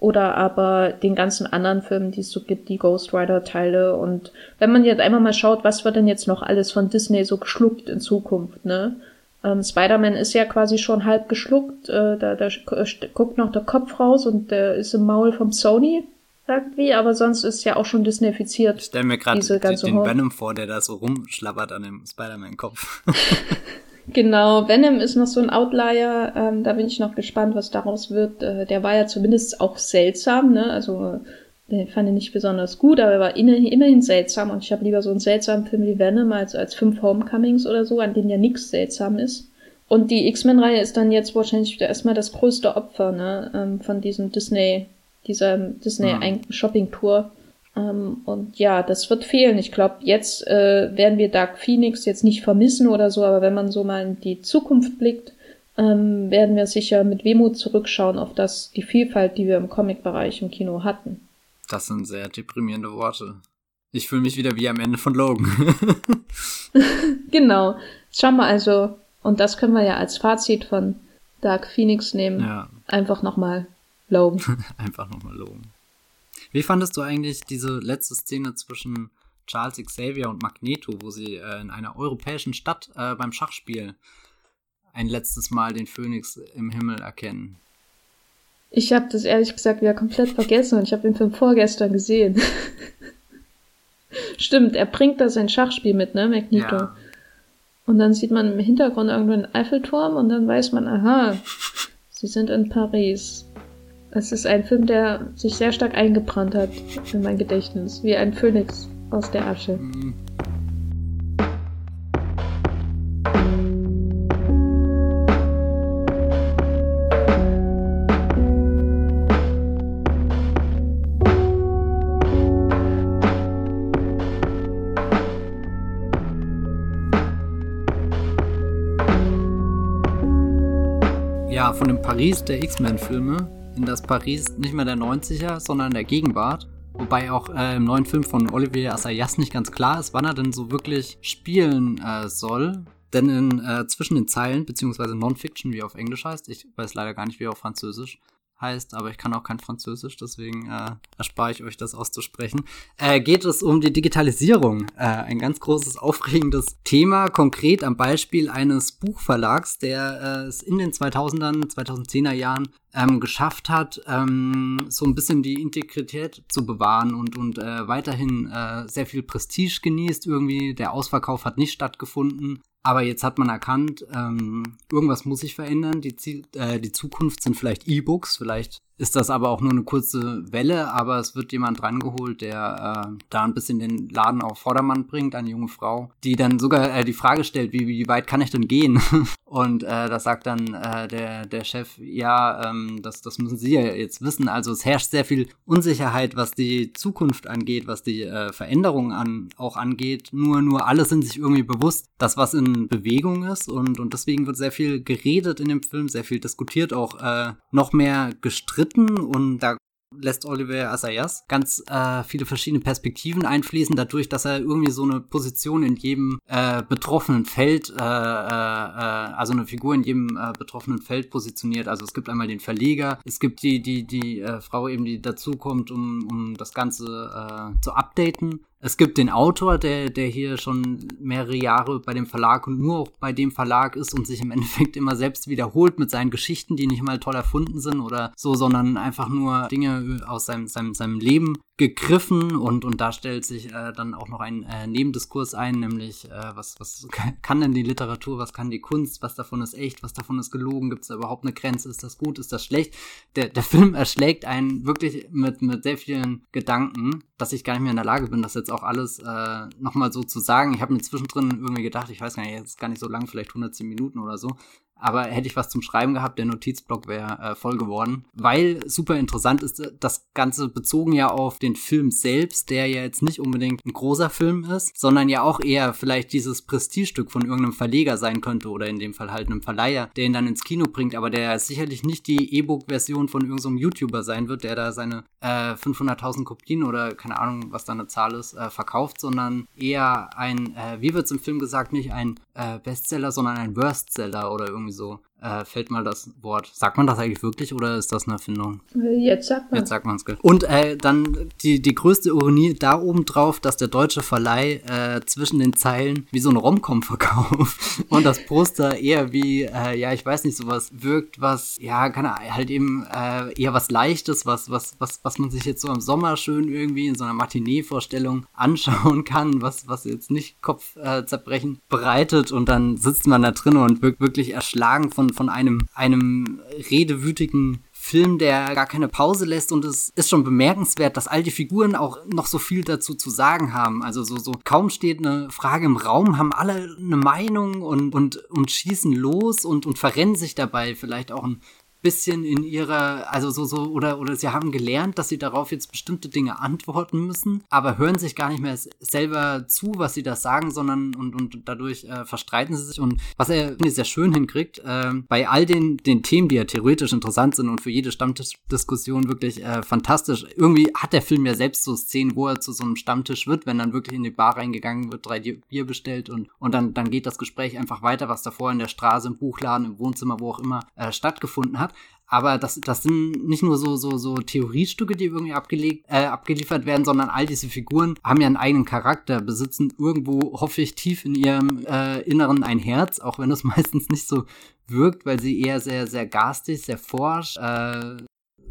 Oder aber den ganzen anderen Filmen, die es so gibt, die Ghost Rider-Teile. Und wenn man jetzt einmal mal schaut, was wird denn jetzt noch alles von Disney so geschluckt in Zukunft, ne? Ähm, Spider-Man ist ja quasi schon halb geschluckt, äh, da, da guckt noch der Kopf raus und der ist im Maul vom Sony irgendwie, aber sonst ist ja auch schon Disneyfiziert. Ich stelle mir gerade den Horror. Venom vor, der da so rumschlappert an dem Spider-Man-Kopf. [laughs] genau, Venom ist noch so ein Outlier, ähm, da bin ich noch gespannt, was daraus wird. Äh, der war ja zumindest auch seltsam, ne? Also den fand ich nicht besonders gut, aber er war immerhin seltsam und ich habe lieber so einen seltsamen Film wie Venom als, als fünf Homecomings oder so, an denen ja nichts seltsam ist. Und die X-Men-Reihe ist dann jetzt wahrscheinlich erstmal das größte Opfer ne, ähm, von diesem Disney dieser Disney ja. Shopping Tour. Ähm, und ja, das wird fehlen. Ich glaube, jetzt äh, werden wir Dark Phoenix jetzt nicht vermissen oder so, aber wenn man so mal in die Zukunft blickt, ähm, werden wir sicher mit Wehmut zurückschauen auf das, die Vielfalt, die wir im Comic-Bereich im Kino hatten. Das sind sehr deprimierende Worte. Ich fühle mich wieder wie am Ende von Logan. [laughs] [laughs] genau. schauen wir also, und das können wir ja als Fazit von Dark Phoenix nehmen. Ja. Einfach nochmal Logan. [laughs] Einfach nochmal Logan. Wie fandest du eigentlich diese letzte Szene zwischen Charles Xavier und Magneto, wo sie äh, in einer europäischen Stadt äh, beim Schachspiel ein letztes Mal den Phönix im Himmel erkennen? Ich habe das ehrlich gesagt wieder komplett vergessen und ich habe den Film vorgestern gesehen. [laughs] Stimmt, er bringt da sein Schachspiel mit, ne, Magneto. Ja. Und dann sieht man im Hintergrund irgendwo einen Eiffelturm und dann weiß man, aha, sie sind in Paris. Es ist ein Film, der sich sehr stark eingebrannt hat in mein Gedächtnis, wie ein Phönix aus der Asche. Ja, von dem Paris der X-Men-Filme in das Paris nicht mehr der 90er, sondern der Gegenwart, Wobei auch äh, im neuen Film von Olivier Assayas nicht ganz klar ist, wann er denn so wirklich spielen äh, soll. Denn in, äh, zwischen den Zeilen, beziehungsweise Non-Fiction, wie er auf Englisch heißt, ich weiß leider gar nicht, wie er auf Französisch heißt, aber ich kann auch kein Französisch, deswegen äh, erspare ich euch das auszusprechen. Äh, geht es um die Digitalisierung. Äh, ein ganz großes, aufregendes Thema, konkret am Beispiel eines Buchverlags, der es in den 2000ern, 2010er Jahren ähm, geschafft hat, ähm, so ein bisschen die Integrität zu bewahren und, und äh, weiterhin äh, sehr viel Prestige genießt. Irgendwie der Ausverkauf hat nicht stattgefunden. Aber jetzt hat man erkannt, ähm, irgendwas muss sich verändern. Die, Ziel, äh, die Zukunft sind vielleicht E-Books, vielleicht ist das aber auch nur eine kurze Welle, aber es wird jemand rangeholt, der äh, da ein bisschen den Laden auf Vordermann bringt, eine junge Frau, die dann sogar äh, die Frage stellt, wie, wie weit kann ich denn gehen? [laughs] Und äh, das sagt dann äh, der, der Chef, ja, ähm, das, das müssen Sie ja jetzt wissen. Also es herrscht sehr viel Unsicherheit, was die Zukunft angeht, was die äh, Veränderungen an, auch angeht. Nur, nur alle sind sich irgendwie bewusst, dass was in Bewegung ist und, und deswegen wird sehr viel geredet in dem Film, sehr viel diskutiert, auch äh, noch mehr gestritten dritten und da lässt Oliver Assayas ganz äh, viele verschiedene Perspektiven einfließen, dadurch, dass er irgendwie so eine Position in jedem äh, betroffenen Feld, äh, äh, äh, also eine Figur in jedem äh, betroffenen Feld positioniert. Also es gibt einmal den Verleger, es gibt die, die, die äh, Frau eben, die dazukommt, um, um das Ganze äh, zu updaten. Es gibt den Autor, der, der hier schon mehrere Jahre bei dem Verlag und nur bei dem Verlag ist und sich im [laughs] Endeffekt immer selbst wiederholt mit seinen Geschichten, die nicht mal toll erfunden sind oder so, sondern einfach nur Dinge aus seinem, seinem, seinem Leben gegriffen und, und da stellt sich äh, dann auch noch ein äh, Nebendiskurs ein, nämlich äh, was, was [laughs] kann denn die Literatur, was kann die Kunst, was davon ist echt, was davon ist gelogen, gibt es da überhaupt eine Grenze, ist das gut, ist das schlecht? Der, der [laughs] Film erschlägt einen wirklich mit, mit sehr vielen Gedanken, dass ich gar nicht mehr in der Lage bin, das jetzt auch alles äh, nochmal so zu sagen. Ich habe mir zwischendrin irgendwie gedacht, ich weiß gar nicht, jetzt gar nicht so lang, vielleicht 110 Minuten oder so, aber hätte ich was zum Schreiben gehabt, der Notizblock wäre äh, voll geworden. Weil super interessant ist, äh, das Ganze bezogen ja auf den Film selbst, der ja jetzt nicht unbedingt ein großer Film ist, sondern ja auch eher vielleicht dieses Prestigestück von irgendeinem Verleger sein könnte oder in dem Fall halt einem Verleiher, der ihn dann ins Kino bringt, aber der sicherlich nicht die E-Book-Version von irgendeinem YouTuber sein wird, der da seine äh, 500.000 Kopien oder keine Ahnung, was da eine Zahl ist, äh, verkauft, sondern eher ein, äh, wie wird es im Film gesagt, nicht ein äh, Bestseller, sondern ein Worstseller oder irgendwie so äh, fällt mal das Wort. Sagt man das eigentlich wirklich oder ist das eine Erfindung? Jetzt sagt man Jetzt sagt man es. Und äh, dann die, die größte Ironie da oben drauf, dass der deutsche Verleih äh, zwischen den Zeilen wie so ein Romcom verkauft [laughs] und das Poster eher wie, äh, ja, ich weiß nicht, sowas wirkt, was, ja, kann halt eben äh, eher was Leichtes, was, was, was, was man sich jetzt so im Sommer schön irgendwie in so einer Matinee-Vorstellung [laughs] anschauen kann, was, was jetzt nicht Kopfzerbrechen äh, bereitet und dann sitzt man da drin und wird wirklich erschlagen von von einem, einem redewütigen Film, der gar keine Pause lässt und es ist schon bemerkenswert, dass all die Figuren auch noch so viel dazu zu sagen haben. Also so, so kaum steht eine Frage im Raum, haben alle eine Meinung und, und, und schießen los und, und verrennen sich dabei vielleicht auch ein bisschen in ihrer, also so, so, oder, oder sie haben gelernt, dass sie darauf jetzt bestimmte Dinge antworten müssen, aber hören sich gar nicht mehr selber zu, was sie da sagen, sondern und, und dadurch äh, verstreiten sie sich. Und was er sehr schön hinkriegt, äh, bei all den, den Themen, die ja theoretisch interessant sind und für jede Stammtischdiskussion wirklich äh, fantastisch, irgendwie hat der Film ja selbst so Szenen, wo er zu so einem Stammtisch wird, wenn dann wirklich in die Bar reingegangen wird, drei Bier bestellt und, und dann, dann geht das Gespräch einfach weiter, was davor in der Straße, im Buchladen, im Wohnzimmer, wo auch immer äh, stattgefunden hat. Aber das, das sind nicht nur so, so, so Theoriestücke, die irgendwie abgelegt, äh, abgeliefert werden, sondern all diese Figuren haben ja einen eigenen Charakter, besitzen irgendwo, hoffe ich, tief in ihrem äh, Inneren ein Herz, auch wenn das [laughs] meistens nicht so wirkt, weil sie eher sehr, sehr garstig, sehr forsch, äh,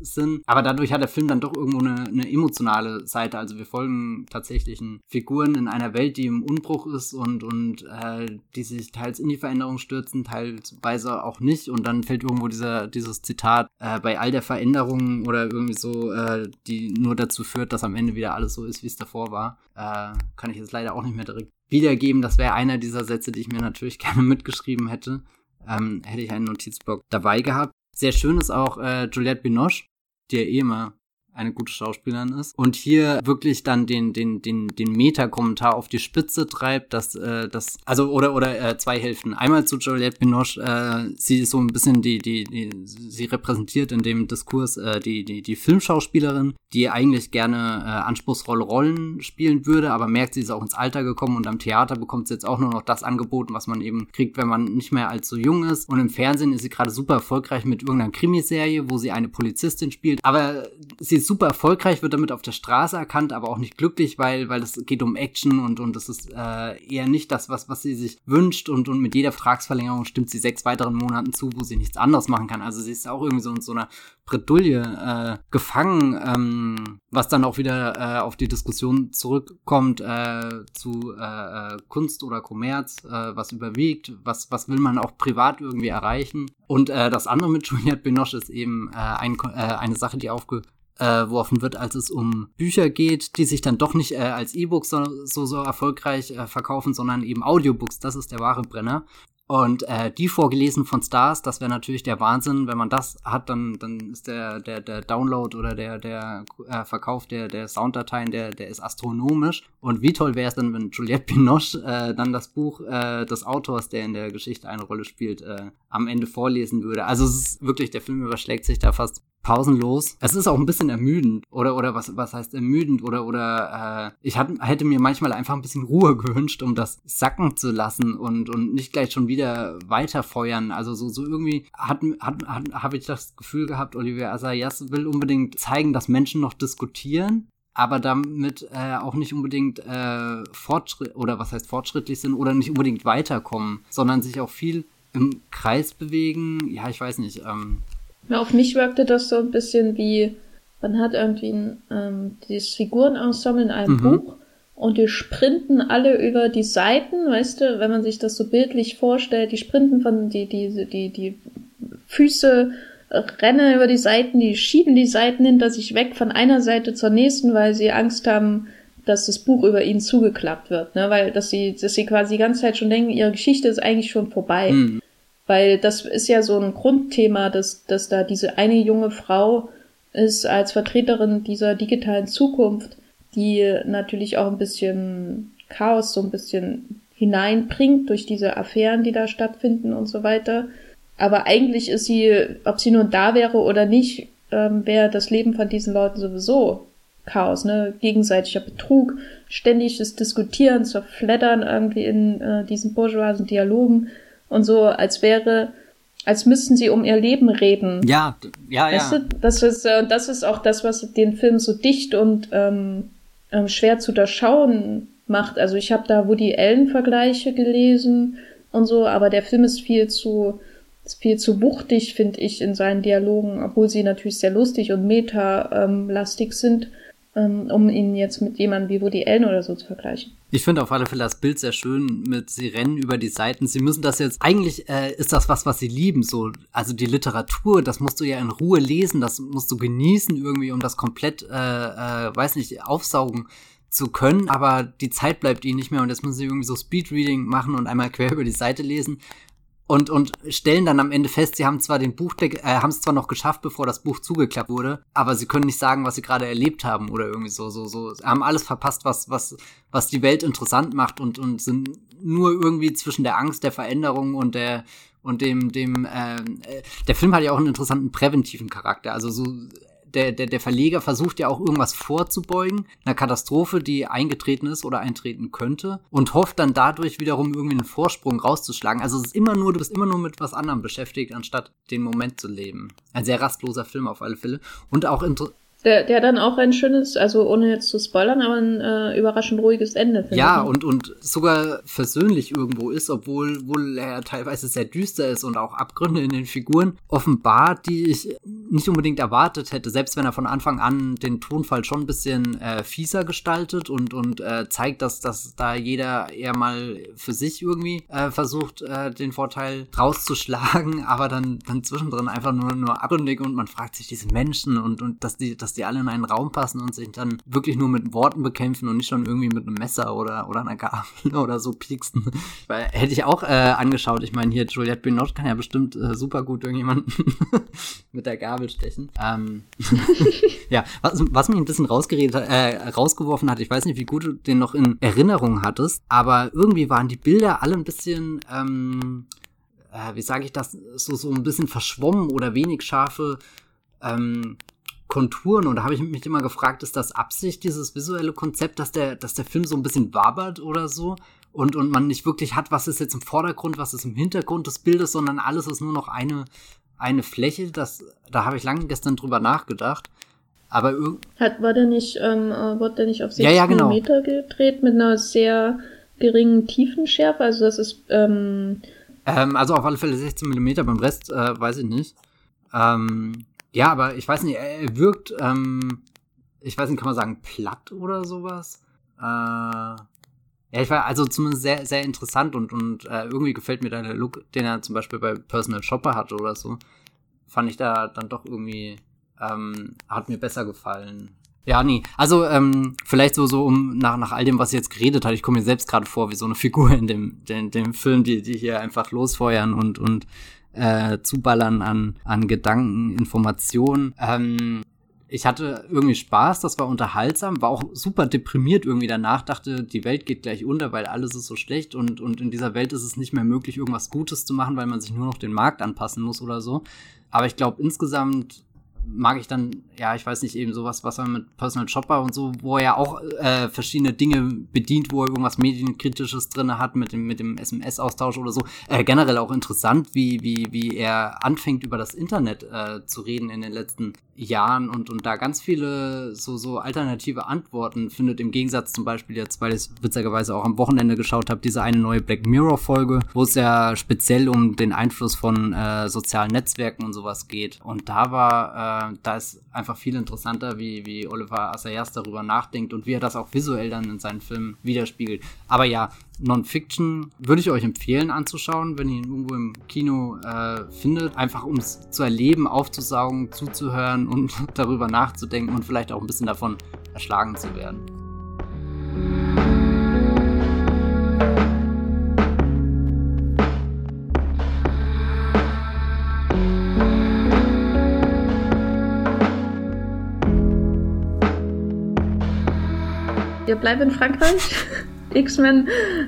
sind. Aber dadurch hat der Film dann doch irgendwo eine, eine emotionale Seite. Also wir folgen tatsächlichen Figuren in einer Welt, die im Unbruch ist und, und äh, die sich teils in die Veränderung stürzen, teilweise auch nicht. Und dann fällt irgendwo dieser, dieses Zitat äh, bei all der Veränderungen oder irgendwie so, äh, die nur dazu führt, dass am Ende wieder alles so ist, wie es davor war. Äh, kann ich jetzt leider auch nicht mehr direkt wiedergeben. Das wäre einer dieser Sätze, die ich mir natürlich [laughs] gerne mitgeschrieben hätte. Ähm, hätte ich einen Notizblock dabei gehabt. Sehr schön ist auch äh, Juliette Binoche, die ja eh immer eine gute Schauspielerin ist. Und hier wirklich dann den, den, den, den Meta-Kommentar auf die Spitze treibt, dass, äh, das, also, oder, oder äh, zwei Hälften. Einmal zu Juliette Binoche, äh, sie ist so ein bisschen die, die, die, sie repräsentiert in dem Diskurs äh, die, die, die Filmschauspielerin, die eigentlich gerne äh, anspruchsvolle Rollen spielen würde, aber merkt, sie ist auch ins Alter gekommen und am Theater bekommt sie jetzt auch nur noch das angeboten, was man eben kriegt, wenn man nicht mehr allzu jung ist. Und im Fernsehen ist sie gerade super erfolgreich mit irgendeiner Krimiserie, wo sie eine Polizistin spielt. Aber sie ist super erfolgreich, wird damit auf der Straße erkannt, aber auch nicht glücklich, weil, weil es geht um Action und, und das ist äh, eher nicht das, was, was sie sich wünscht. Und, und mit jeder Vertragsverlängerung stimmt sie sechs weiteren Monaten zu, wo sie nichts anderes machen kann. Also sie ist auch irgendwie so in so einer Bredouille äh, gefangen, ähm, was dann auch wieder äh, auf die Diskussion zurückkommt äh, zu äh, äh, Kunst oder Kommerz, äh, was überwiegt, was, was will man auch privat irgendwie erreichen. Und äh, das andere mit Juliette Binoche ist eben äh, ein, äh, eine Sache, die aufgeworfen wird, als es um Bücher geht, die sich dann doch nicht äh, als E-Books so, so, so erfolgreich äh, verkaufen, sondern eben Audiobooks. Das ist der wahre Brenner. Und äh, die vorgelesen von Stars, das wäre natürlich der Wahnsinn. Wenn man das hat, dann, dann ist der, der, der Download oder der, der äh, Verkauf der, der Sounddateien, der, der ist astronomisch. Und wie toll wäre es dann, wenn Juliette Binoche äh, dann das Buch äh, des Autors, der in der Geschichte eine Rolle spielt, äh, am Ende vorlesen würde. Also es ist wirklich, der Film überschlägt sich da fast pausenlos. Es ist auch ein bisschen ermüdend oder oder was was heißt ermüdend oder oder äh, ich hat, hätte mir manchmal einfach ein bisschen Ruhe [laughs] gewünscht, um das sacken zu lassen und und nicht gleich schon wieder weiterfeuern. Also so so irgendwie hat hat, hat habe ich das Gefühl gehabt, Olivier Assayas will unbedingt zeigen, dass Menschen noch diskutieren aber damit äh, auch nicht unbedingt äh, Fortschritt oder was heißt fortschrittlich sind oder nicht unbedingt weiterkommen, sondern sich auch viel im Kreis bewegen. Ja, ich weiß nicht. Ähm, ja, auf mich wirkte das so ein bisschen wie, man hat irgendwie ein, ähm, dieses Figurenensemble in einem mhm. Buch und die sprinten alle über die Seiten, weißt du, wenn man sich das so bildlich vorstellt, die sprinten von die, die, die, die Füße rennen über die Seiten, die schieben die Seiten hinter sich weg von einer Seite zur nächsten, weil sie Angst haben, dass das Buch über ihnen zugeklappt wird, ne? Weil dass sie, dass sie quasi die ganze Zeit schon denken, ihre Geschichte ist eigentlich schon vorbei. Mhm. Weil das ist ja so ein Grundthema, dass, dass da diese eine junge Frau ist als Vertreterin dieser digitalen Zukunft, die natürlich auch ein bisschen Chaos so ein bisschen hineinbringt durch diese Affären, die da stattfinden und so weiter. Aber eigentlich ist sie, ob sie nun da wäre oder nicht, ähm, wäre das Leben von diesen Leuten sowieso Chaos, ne? Gegenseitiger Betrug, ständiges Diskutieren, zerfleddern irgendwie in äh, diesen bourgeoisen Dialogen und so, als wäre, als müssten sie um ihr Leben reden. Ja, ja, weißt ja. Du? Das ist, äh, das ist auch das, was den Film so dicht und ähm, ähm, schwer zu durchschauen macht. Also ich habe da Woody Allen-Vergleiche gelesen und so, aber der Film ist viel zu ist viel zu wuchtig, finde ich, in seinen Dialogen, obwohl sie natürlich sehr lustig und meta-lastig ähm, sind ähm, um ihn jetzt mit jemandem wie Woody Allen oder so zu vergleichen. Ich finde auf alle Fälle das Bild sehr schön mit sie rennen über die Seiten. Sie müssen das jetzt eigentlich äh, ist das was, was sie lieben so. Also die Literatur, das musst du ja in Ruhe lesen, das musst du genießen irgendwie, um das komplett, äh, äh, weiß nicht, aufsaugen zu können, aber die Zeit bleibt ihnen nicht mehr und jetzt müssen sie irgendwie so Speedreading machen und einmal quer [laughs] über die Seite lesen und, und stellen dann am Ende fest, sie haben zwar den Buchdeckel, äh, haben es zwar noch geschafft, bevor das Buch zugeklappt wurde, aber sie können nicht sagen, was sie gerade erlebt haben oder irgendwie so, so, so, sie haben alles verpasst, was, was, was die Welt interessant macht und, und sind nur irgendwie zwischen der Angst der Veränderung und der, und dem, dem, äh, der Film hat ja auch einen interessanten präventiven Charakter. Also so der, der, der Verleger versucht ja auch irgendwas vorzubeugen, einer Katastrophe, die eingetreten ist oder eintreten könnte und hofft dann dadurch wiederum irgendwie einen Vorsprung rauszuschlagen. Also es ist immer nur, du bist immer nur mit was anderem beschäftigt, anstatt den Moment zu leben. Ein sehr rastloser Film auf alle Fälle und auch der, der dann auch ein schönes, also ohne jetzt zu spoilern, aber ein äh, überraschend ruhiges Ende findet. Ja, und, und sogar versöhnlich irgendwo ist, obwohl wohl er teilweise sehr düster ist und auch Abgründe in den Figuren offenbart, die ich nicht unbedingt erwartet hätte, selbst wenn er von Anfang an den Tonfall schon ein bisschen äh, fieser gestaltet und, und äh, zeigt, dass, dass da jeder eher mal für sich irgendwie äh, versucht, äh, den Vorteil rauszuschlagen, [laughs] aber dann, dann zwischendrin einfach nur, nur abgründig und man fragt sich diese Menschen und, und dass die, dass dass die alle in einen Raum passen und sich dann wirklich nur mit Worten bekämpfen und nicht schon irgendwie mit einem Messer oder, oder einer Gabel [laughs] oder so pieksten. [laughs] Weil hätte ich auch äh, angeschaut. Ich meine, hier Juliette Binoche kann ja bestimmt äh, super gut irgendjemanden [laughs] mit der Gabel stechen. Ähm, ja, was, was mich ein bisschen rausgeredet, äh, rausgeworfen hat, ich weiß nicht, wie gut du den noch in Erinnerung hattest, aber irgendwie waren die Bilder alle ein bisschen, ähm, äh, wie sage ich das, so, so ein bisschen verschwommen oder wenig scharfe ähm, Konturen. Und da habe ich mich immer gefragt, ist das Absicht, dieses visuelle Konzept, dass der, dass der Film so ein bisschen wabert oder so? Und, und man nicht wirklich hat, was ist jetzt im Vordergrund, was ist im Hintergrund des Bildes, sondern alles ist nur noch eine, eine Fläche. Das, da habe ich lange gestern drüber nachgedacht. Aber Hat, war der nicht, ähm, äh, wurde der nicht auf 6 ja, ja, genau. mm gedreht mit einer sehr geringen Tiefenschärfe? Also das ist, ähm, ähm, also auf alle Fälle 16 mm, beim Rest äh, weiß ich nicht. Ähm, ja, aber ich weiß nicht, er wirkt, ähm, ich weiß nicht, kann man sagen, platt oder sowas? Äh, ja, ich war also zumindest sehr, sehr interessant und, und äh, irgendwie gefällt mir da der Look, den er zum Beispiel bei Personal Shopper hatte oder so. Fand ich da dann doch irgendwie ähm, hat mir besser gefallen. Ja, nee. Also, ähm, vielleicht so, so um nach, nach all dem, was ich jetzt geredet hat, ich komme mir selbst gerade vor wie so eine Figur in dem, in dem Film, die, die hier einfach losfeuern und, und äh, zuballern an, an Gedanken, Informationen. Ähm, ich hatte irgendwie Spaß, das war unterhaltsam, war auch super deprimiert irgendwie danach, dachte, die Welt geht gleich unter, weil alles ist so schlecht und, und in dieser Welt ist es nicht mehr möglich, irgendwas Gutes zu machen, weil man sich nur noch den Markt anpassen muss oder so. Aber ich glaube, insgesamt mag ich dann, ja, ich weiß nicht, eben sowas, was er mit Personal Shopper und so, wo er ja auch äh, verschiedene Dinge bedient, wo er irgendwas Medienkritisches drin hat mit dem, mit dem SMS-Austausch oder so. Äh, generell auch interessant, wie, wie, wie er anfängt, über das Internet äh, zu reden in den letzten Jahren und, und da ganz viele so, so alternative Antworten findet, im Gegensatz zum Beispiel jetzt, weil ich es witzigerweise auch am Wochenende geschaut habe, diese eine neue Black Mirror-Folge, wo es ja speziell um den Einfluss von äh, sozialen Netzwerken und sowas geht. Und da war, äh, da ist einfach viel interessanter, wie, wie Oliver Assayas darüber nachdenkt und wie er das auch visuell dann in seinen Filmen widerspiegelt. Aber ja, Non-Fiction würde ich euch empfehlen anzuschauen, wenn ihr ihn irgendwo im Kino äh, findet. Einfach um es zu erleben, aufzusaugen, zuzuhören und [laughs] darüber nachzudenken und vielleicht auch ein bisschen davon erschlagen zu werden. Wir bleiben in Frankreich. [laughs] X-Men,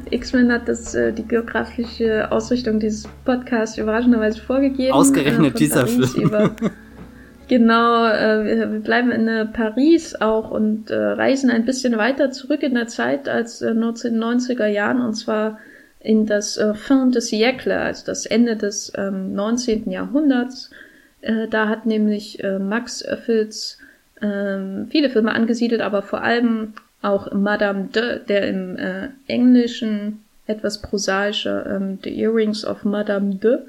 X-Men hat das, äh, die geografische Ausrichtung dieses Podcasts überraschenderweise vorgegeben. Ausgerechnet äh, dieser Paris Film. Über, genau, äh, wir, wir, bleiben in äh, Paris auch und äh, reisen ein bisschen weiter zurück in der Zeit als 1990er äh, Jahren und zwar in das Fin de siècle, also das Ende des ähm, 19. Jahrhunderts. da hat nämlich Max Oeffels ähm, viele Filme angesiedelt, aber vor allem auch Madame de, der im äh, Englischen etwas prosaischer ähm, The Earrings of Madame de,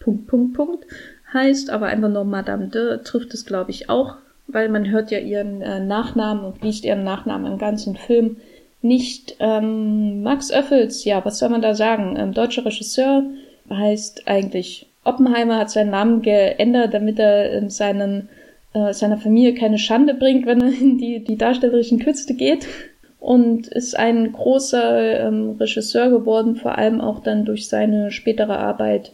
Punkt, Punkt, Punkt, heißt, aber einfach nur Madame de trifft es, glaube ich, auch, weil man hört ja ihren äh, Nachnamen und liest ihren Nachnamen im ganzen Film nicht. Ähm, Max Oeffels, ja, was soll man da sagen? Ähm, deutscher Regisseur heißt eigentlich Oppenheimer, hat seinen Namen geändert, damit er ähm, seinen äh, seiner Familie keine Schande bringt, wenn er in die, die darstellerischen Künste geht. Und ist ein großer ähm, Regisseur geworden, vor allem auch dann durch seine spätere Arbeit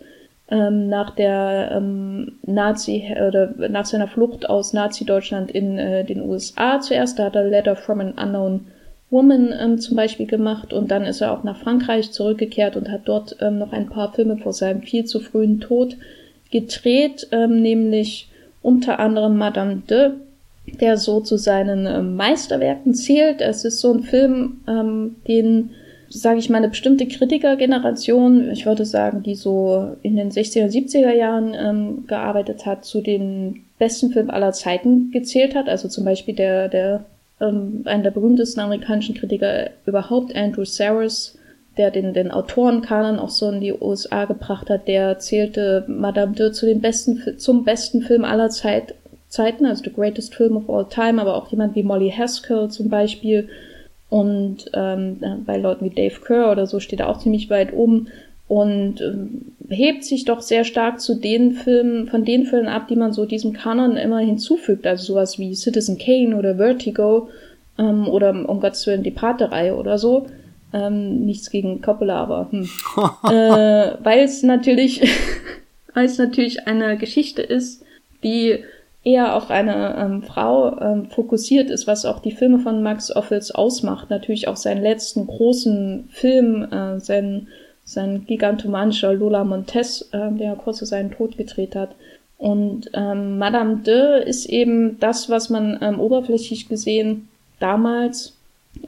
ähm, nach der ähm, Nazi oder nach seiner Flucht aus Nazi-Deutschland in äh, den USA zuerst. Da hat er Letter from an Unknown Woman ähm, zum Beispiel gemacht und dann ist er auch nach Frankreich zurückgekehrt und hat dort ähm, noch ein paar Filme vor seinem viel zu frühen Tod gedreht, ähm, nämlich unter anderem Madame de, der so zu seinen äh, Meisterwerken zählt. Es ist so ein Film, ähm, den, sage ich mal, eine bestimmte Kritikergeneration, ich würde sagen, die so in den 60er, 70er Jahren ähm, gearbeitet hat, zu den besten Filmen aller Zeiten gezählt hat. Also zum Beispiel der, der ähm, einer der berühmtesten amerikanischen Kritiker überhaupt, Andrew Saris, der den, den Autorenkanon auch so in die USA gebracht hat, der zählte Madame de zu den besten, zum besten Film aller Zeit, Zeiten, also The Greatest Film of All Time, aber auch jemand wie Molly Haskell zum Beispiel. Und ähm, bei Leuten wie Dave Kerr oder so steht er auch ziemlich weit oben. und äh, hebt sich doch sehr stark zu den Filmen, von den Filmen ab, die man so diesem Kanon immer hinzufügt, also sowas wie Citizen Kane oder Vertigo ähm, oder um Gottes Willen die Pate-Reihe oder so. Ähm, nichts gegen Coppola, aber hm. [laughs] äh, weil es natürlich, [laughs] weil es natürlich eine Geschichte ist, die eher auf eine ähm, Frau ähm, fokussiert ist, was auch die Filme von Max Offels ausmacht. Natürlich auch seinen letzten großen Film, äh, sein, sein gigantomanischer Lola Montes, äh, der kurz vor seinen Tod gedreht hat. Und ähm, Madame de ist eben das, was man ähm, oberflächlich gesehen damals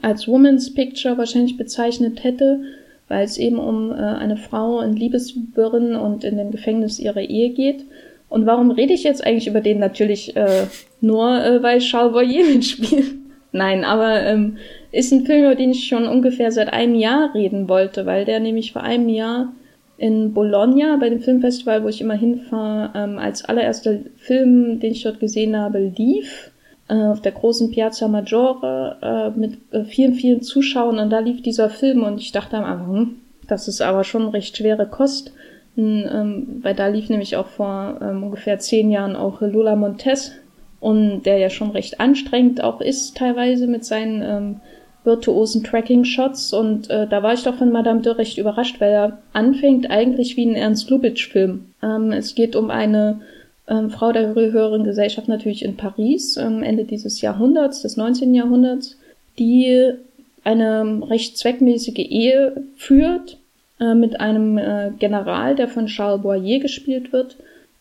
als Woman's Picture wahrscheinlich bezeichnet hätte, weil es eben um äh, eine Frau in Liebeswirren und in dem Gefängnis ihrer Ehe geht. Und warum rede ich jetzt eigentlich über den? Natürlich äh, nur, äh, weil Charles Boyer [laughs] mitspielt. Nein, aber ähm, ist ein Film, über den ich schon ungefähr seit einem Jahr reden wollte, weil der nämlich vor einem Jahr in Bologna bei dem Filmfestival, wo ich immer hinfahre, ähm, als allererster Film, den ich dort gesehen habe, lief auf der großen Piazza Maggiore äh, mit äh, vielen, vielen Zuschauern und da lief dieser Film und ich dachte am Anfang, hm, das ist aber schon recht schwere Kost ähm, weil da lief nämlich auch vor ähm, ungefähr zehn Jahren auch Lola Montes und der ja schon recht anstrengend auch ist teilweise mit seinen ähm, virtuosen Tracking-Shots und äh, da war ich doch von Madame de recht überrascht, weil er anfängt eigentlich wie ein Ernst Lubitsch-Film. Ähm, es geht um eine ähm, Frau der höheren Gesellschaft natürlich in Paris, ähm, Ende dieses Jahrhunderts, des 19. Jahrhunderts, die eine recht zweckmäßige Ehe führt äh, mit einem äh, General, der von Charles Boyer gespielt wird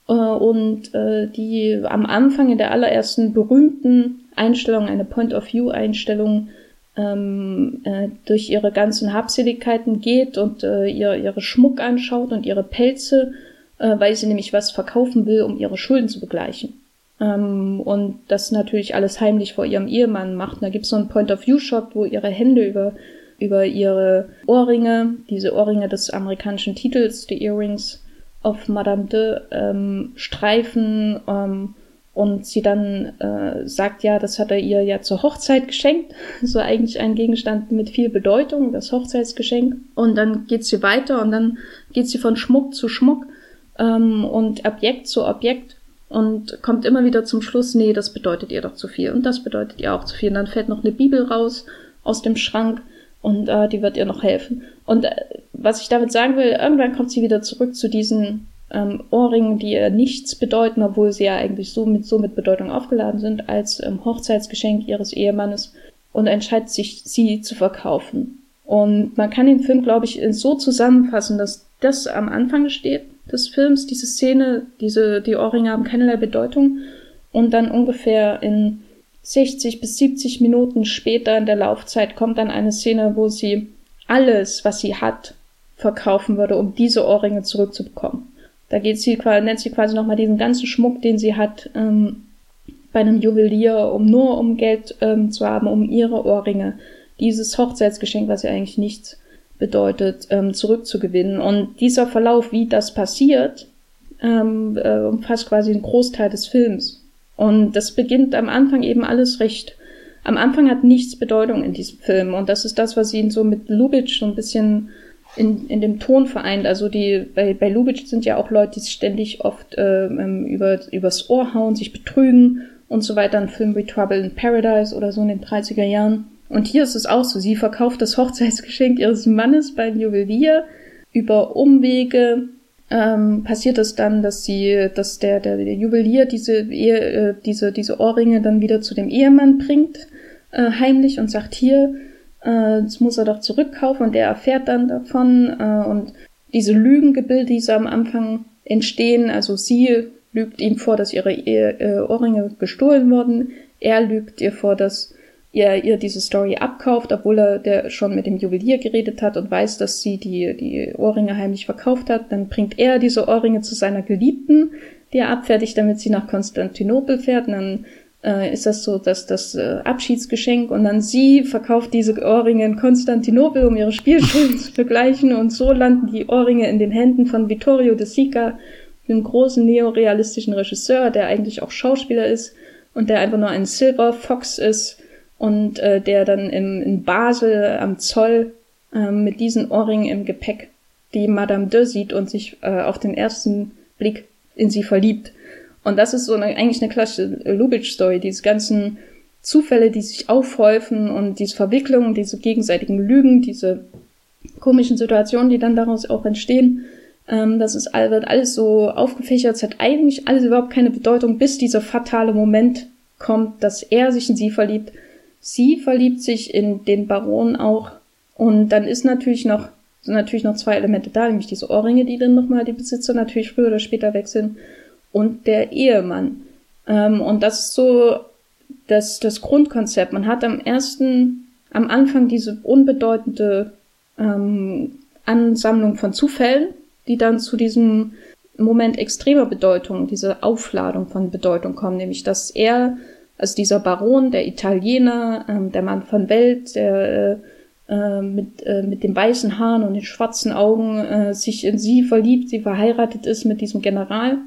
äh, und äh, die am Anfang in der allerersten berühmten Einstellung, eine Point-of-View-Einstellung, ähm, äh, durch ihre ganzen Habseligkeiten geht und äh, ihr, ihre Schmuck anschaut und ihre Pelze, äh, weil sie nämlich was verkaufen will, um ihre Schulden zu begleichen. Ähm, und das natürlich alles heimlich vor ihrem Ehemann macht. Und da gibt es so einen Point-of-View-Shot, wo ihre Hände über über ihre Ohrringe, diese Ohrringe des amerikanischen Titels, die Earrings of Madame de, ähm, streifen ähm, und sie dann äh, sagt, ja, das hat er ihr ja zur Hochzeit geschenkt. [laughs] So eigentlich ein Gegenstand mit viel Bedeutung, das Hochzeitsgeschenk. Und dann geht sie weiter und dann geht sie von Schmuck zu Schmuck ähm, und Objekt zu Objekt und kommt immer wieder zum Schluss, nee, das bedeutet ihr doch zu viel und das bedeutet ihr auch zu viel. Und dann fällt noch eine Bibel raus aus dem Schrank und äh, die wird ihr noch helfen. Und äh, was ich damit sagen will, irgendwann kommt sie wieder zurück zu diesen ähm, Ohrringen, die ihr nichts bedeuten, obwohl sie ja eigentlich so mit, so mit Bedeutung aufgeladen sind, als ähm, Hochzeitsgeschenk ihres Ehemannes und entscheidet sich, sie zu verkaufen. Und man kann den Film, glaube ich, so zusammenfassen, dass das am Anfang steht des Films, diese Szene, diese, die Ohrringe haben keinerlei Bedeutung und dann ungefähr in 60 bis 70 Minuten später in der Laufzeit kommt dann eine Szene, wo sie alles, was sie hat, verkaufen würde, um diese Ohrringe zurückzubekommen. Da geht sie, nennt sie quasi nochmal diesen ganzen Schmuck, den sie hat, ähm, bei einem Juwelier, um nur um Geld ähm, zu haben, um ihre Ohrringe, dieses Hochzeitsgeschenk, was ja eigentlich nichts bedeutet, ähm, zurückzugewinnen. Und dieser Verlauf, wie das passiert, ähm, äh, umfasst quasi einen Großteil des Films. Und das beginnt am Anfang eben alles recht. Am Anfang hat nichts Bedeutung in diesem Film. Und das ist das, was ihn so mit Lubitsch so ein bisschen in, in dem Ton vereint. Also die, bei, bei Lubitsch sind ja auch Leute, die ständig oft äh, über, übers Ohr hauen, sich betrügen und so weiter. Ein Film wie Trouble in Paradise oder so in den 30er Jahren. Und hier ist es auch so. Sie verkauft das Hochzeitsgeschenk ihres Mannes beim Juwelier über Umwege ähm, passiert es dann, dass sie, dass der, der, der Juwelier diese, Ehe, äh, diese, diese Ohrringe dann wieder zu dem Ehemann bringt, äh, heimlich und sagt, hier, äh, das muss er doch zurückkaufen und der erfährt dann davon äh, und diese Lügengebilde, die so am Anfang entstehen, also sie lügt ihm vor, dass ihre Ehe, äh, Ohrringe gestohlen wurden, er lügt ihr vor, dass ihr, ihr diese Story abkauft, obwohl er der schon mit dem Juwelier geredet hat und weiß, dass sie die, die Ohrringe heimlich verkauft hat. Dann bringt er diese Ohrringe zu seiner Geliebten, die er abfertigt, damit sie nach Konstantinopel fährt. Und dann äh, ist das so, dass das äh, Abschiedsgeschenk und dann sie verkauft diese Ohrringe in Konstantinopel, um ihre Spielschulden [laughs] zu begleichen und so landen die Ohrringe in den Händen von Vittorio de Sica, einem großen neorealistischen Regisseur, der eigentlich auch Schauspieler ist und der einfach nur ein Silver Fox ist, und äh, der dann im, in Basel am Zoll äh, mit diesen Ohrringen im Gepäck die Madame de sieht und sich äh, auf den ersten Blick in sie verliebt. Und das ist so eine, eigentlich eine klassische Lubitsch-Story, diese ganzen Zufälle, die sich aufhäufen und diese Verwicklungen, diese gegenseitigen Lügen, diese komischen Situationen, die dann daraus auch entstehen. Ähm, das ist, wird alles so aufgefächert, es hat eigentlich alles überhaupt keine Bedeutung, bis dieser fatale Moment kommt, dass er sich in sie verliebt. Sie verliebt sich in den Baron auch. Und dann ist natürlich noch, sind natürlich noch zwei Elemente da, nämlich diese Ohrringe, die dann nochmal die Besitzer natürlich früher oder später wechseln. Und der Ehemann. Ähm, und das ist so das, das Grundkonzept. Man hat am ersten, am Anfang diese unbedeutende ähm, Ansammlung von Zufällen, die dann zu diesem Moment extremer Bedeutung, diese Aufladung von Bedeutung kommen, nämlich dass er, also dieser Baron, der Italiener, ähm, der Mann von Welt, der äh, mit, äh, mit den weißen Haaren und den schwarzen Augen äh, sich in sie verliebt, sie verheiratet ist mit diesem General.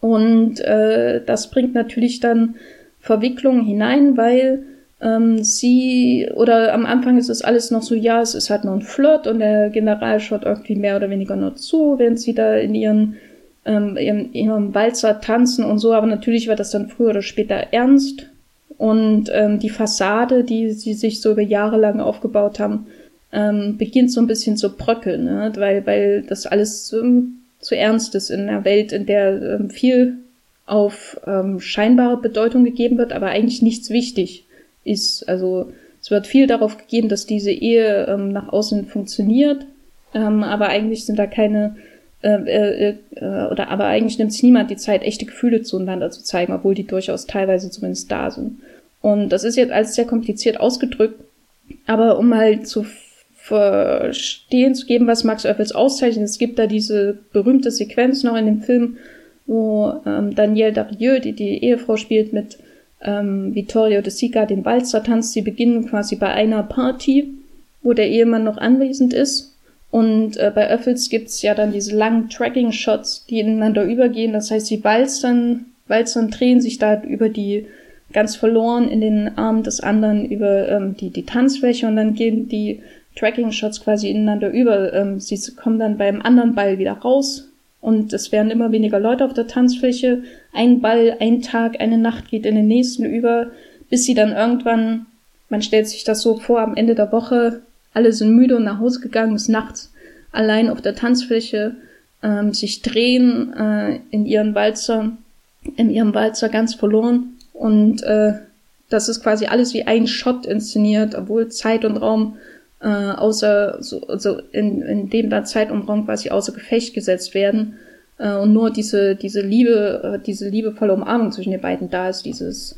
Und äh, das bringt natürlich dann Verwicklungen hinein, weil ähm, sie, oder am Anfang ist es alles noch so, ja, es ist halt nur ein Flirt und der General schaut irgendwie mehr oder weniger nur zu, während sie da in ihren, ähm, ihrem, ihrem Walzer tanzen und so, aber natürlich wird das dann früher oder später ernst und ähm, die Fassade, die sie sich so über Jahre lang aufgebaut haben, ähm, beginnt so ein bisschen zu bröckeln, ne? weil, weil das alles ähm, zu ernst ist in einer Welt, in der ähm, viel auf ähm, scheinbare Bedeutung gegeben wird, aber eigentlich nichts wichtig ist. Also es wird viel darauf gegeben, dass diese Ehe ähm, nach außen funktioniert, ähm, aber eigentlich sind da keine äh, äh, äh, oder aber eigentlich nimmt sich niemand die Zeit, echte Gefühle zueinander zu zeigen, obwohl die durchaus teilweise zumindest da sind. Und das ist jetzt alles sehr kompliziert ausgedrückt, aber um halt zu verstehen zu geben, was Max Oeffels auszeichnet, es gibt da diese berühmte Sequenz noch in dem Film, wo ähm, Danielle Darieux, die die Ehefrau spielt, mit ähm, Vittorio de Sica den Walzer tanzt. Sie beginnen quasi bei einer Party, wo der Ehemann noch anwesend ist. Und äh, bei Öffels gibt's ja dann diese langen Tracking-Shots, die ineinander übergehen. Das heißt, sie walzern, walzern, drehen sich da über die ganz verloren in den Armen des anderen über ähm, die, die Tanzfläche und dann gehen die Tracking-Shots quasi ineinander über. Ähm, sie kommen dann beim anderen Ball wieder raus, und es werden immer weniger Leute auf der Tanzfläche. Ein Ball, ein Tag, eine Nacht geht in den nächsten über, bis sie dann irgendwann, man stellt sich das so vor, am Ende der Woche, alle sind müde und nach Hause gegangen, bis nachts allein auf der Tanzfläche ähm, sich drehen äh, in ihren Walzer, in ihrem Walzer ganz verloren. Und äh, das ist quasi alles wie ein Shot inszeniert, obwohl Zeit und Raum äh, außer so, also in, in dem da Zeit und Raum quasi außer Gefecht gesetzt werden äh, und nur diese diese Liebe äh, diese liebevolle Umarmung zwischen den beiden da ist dieses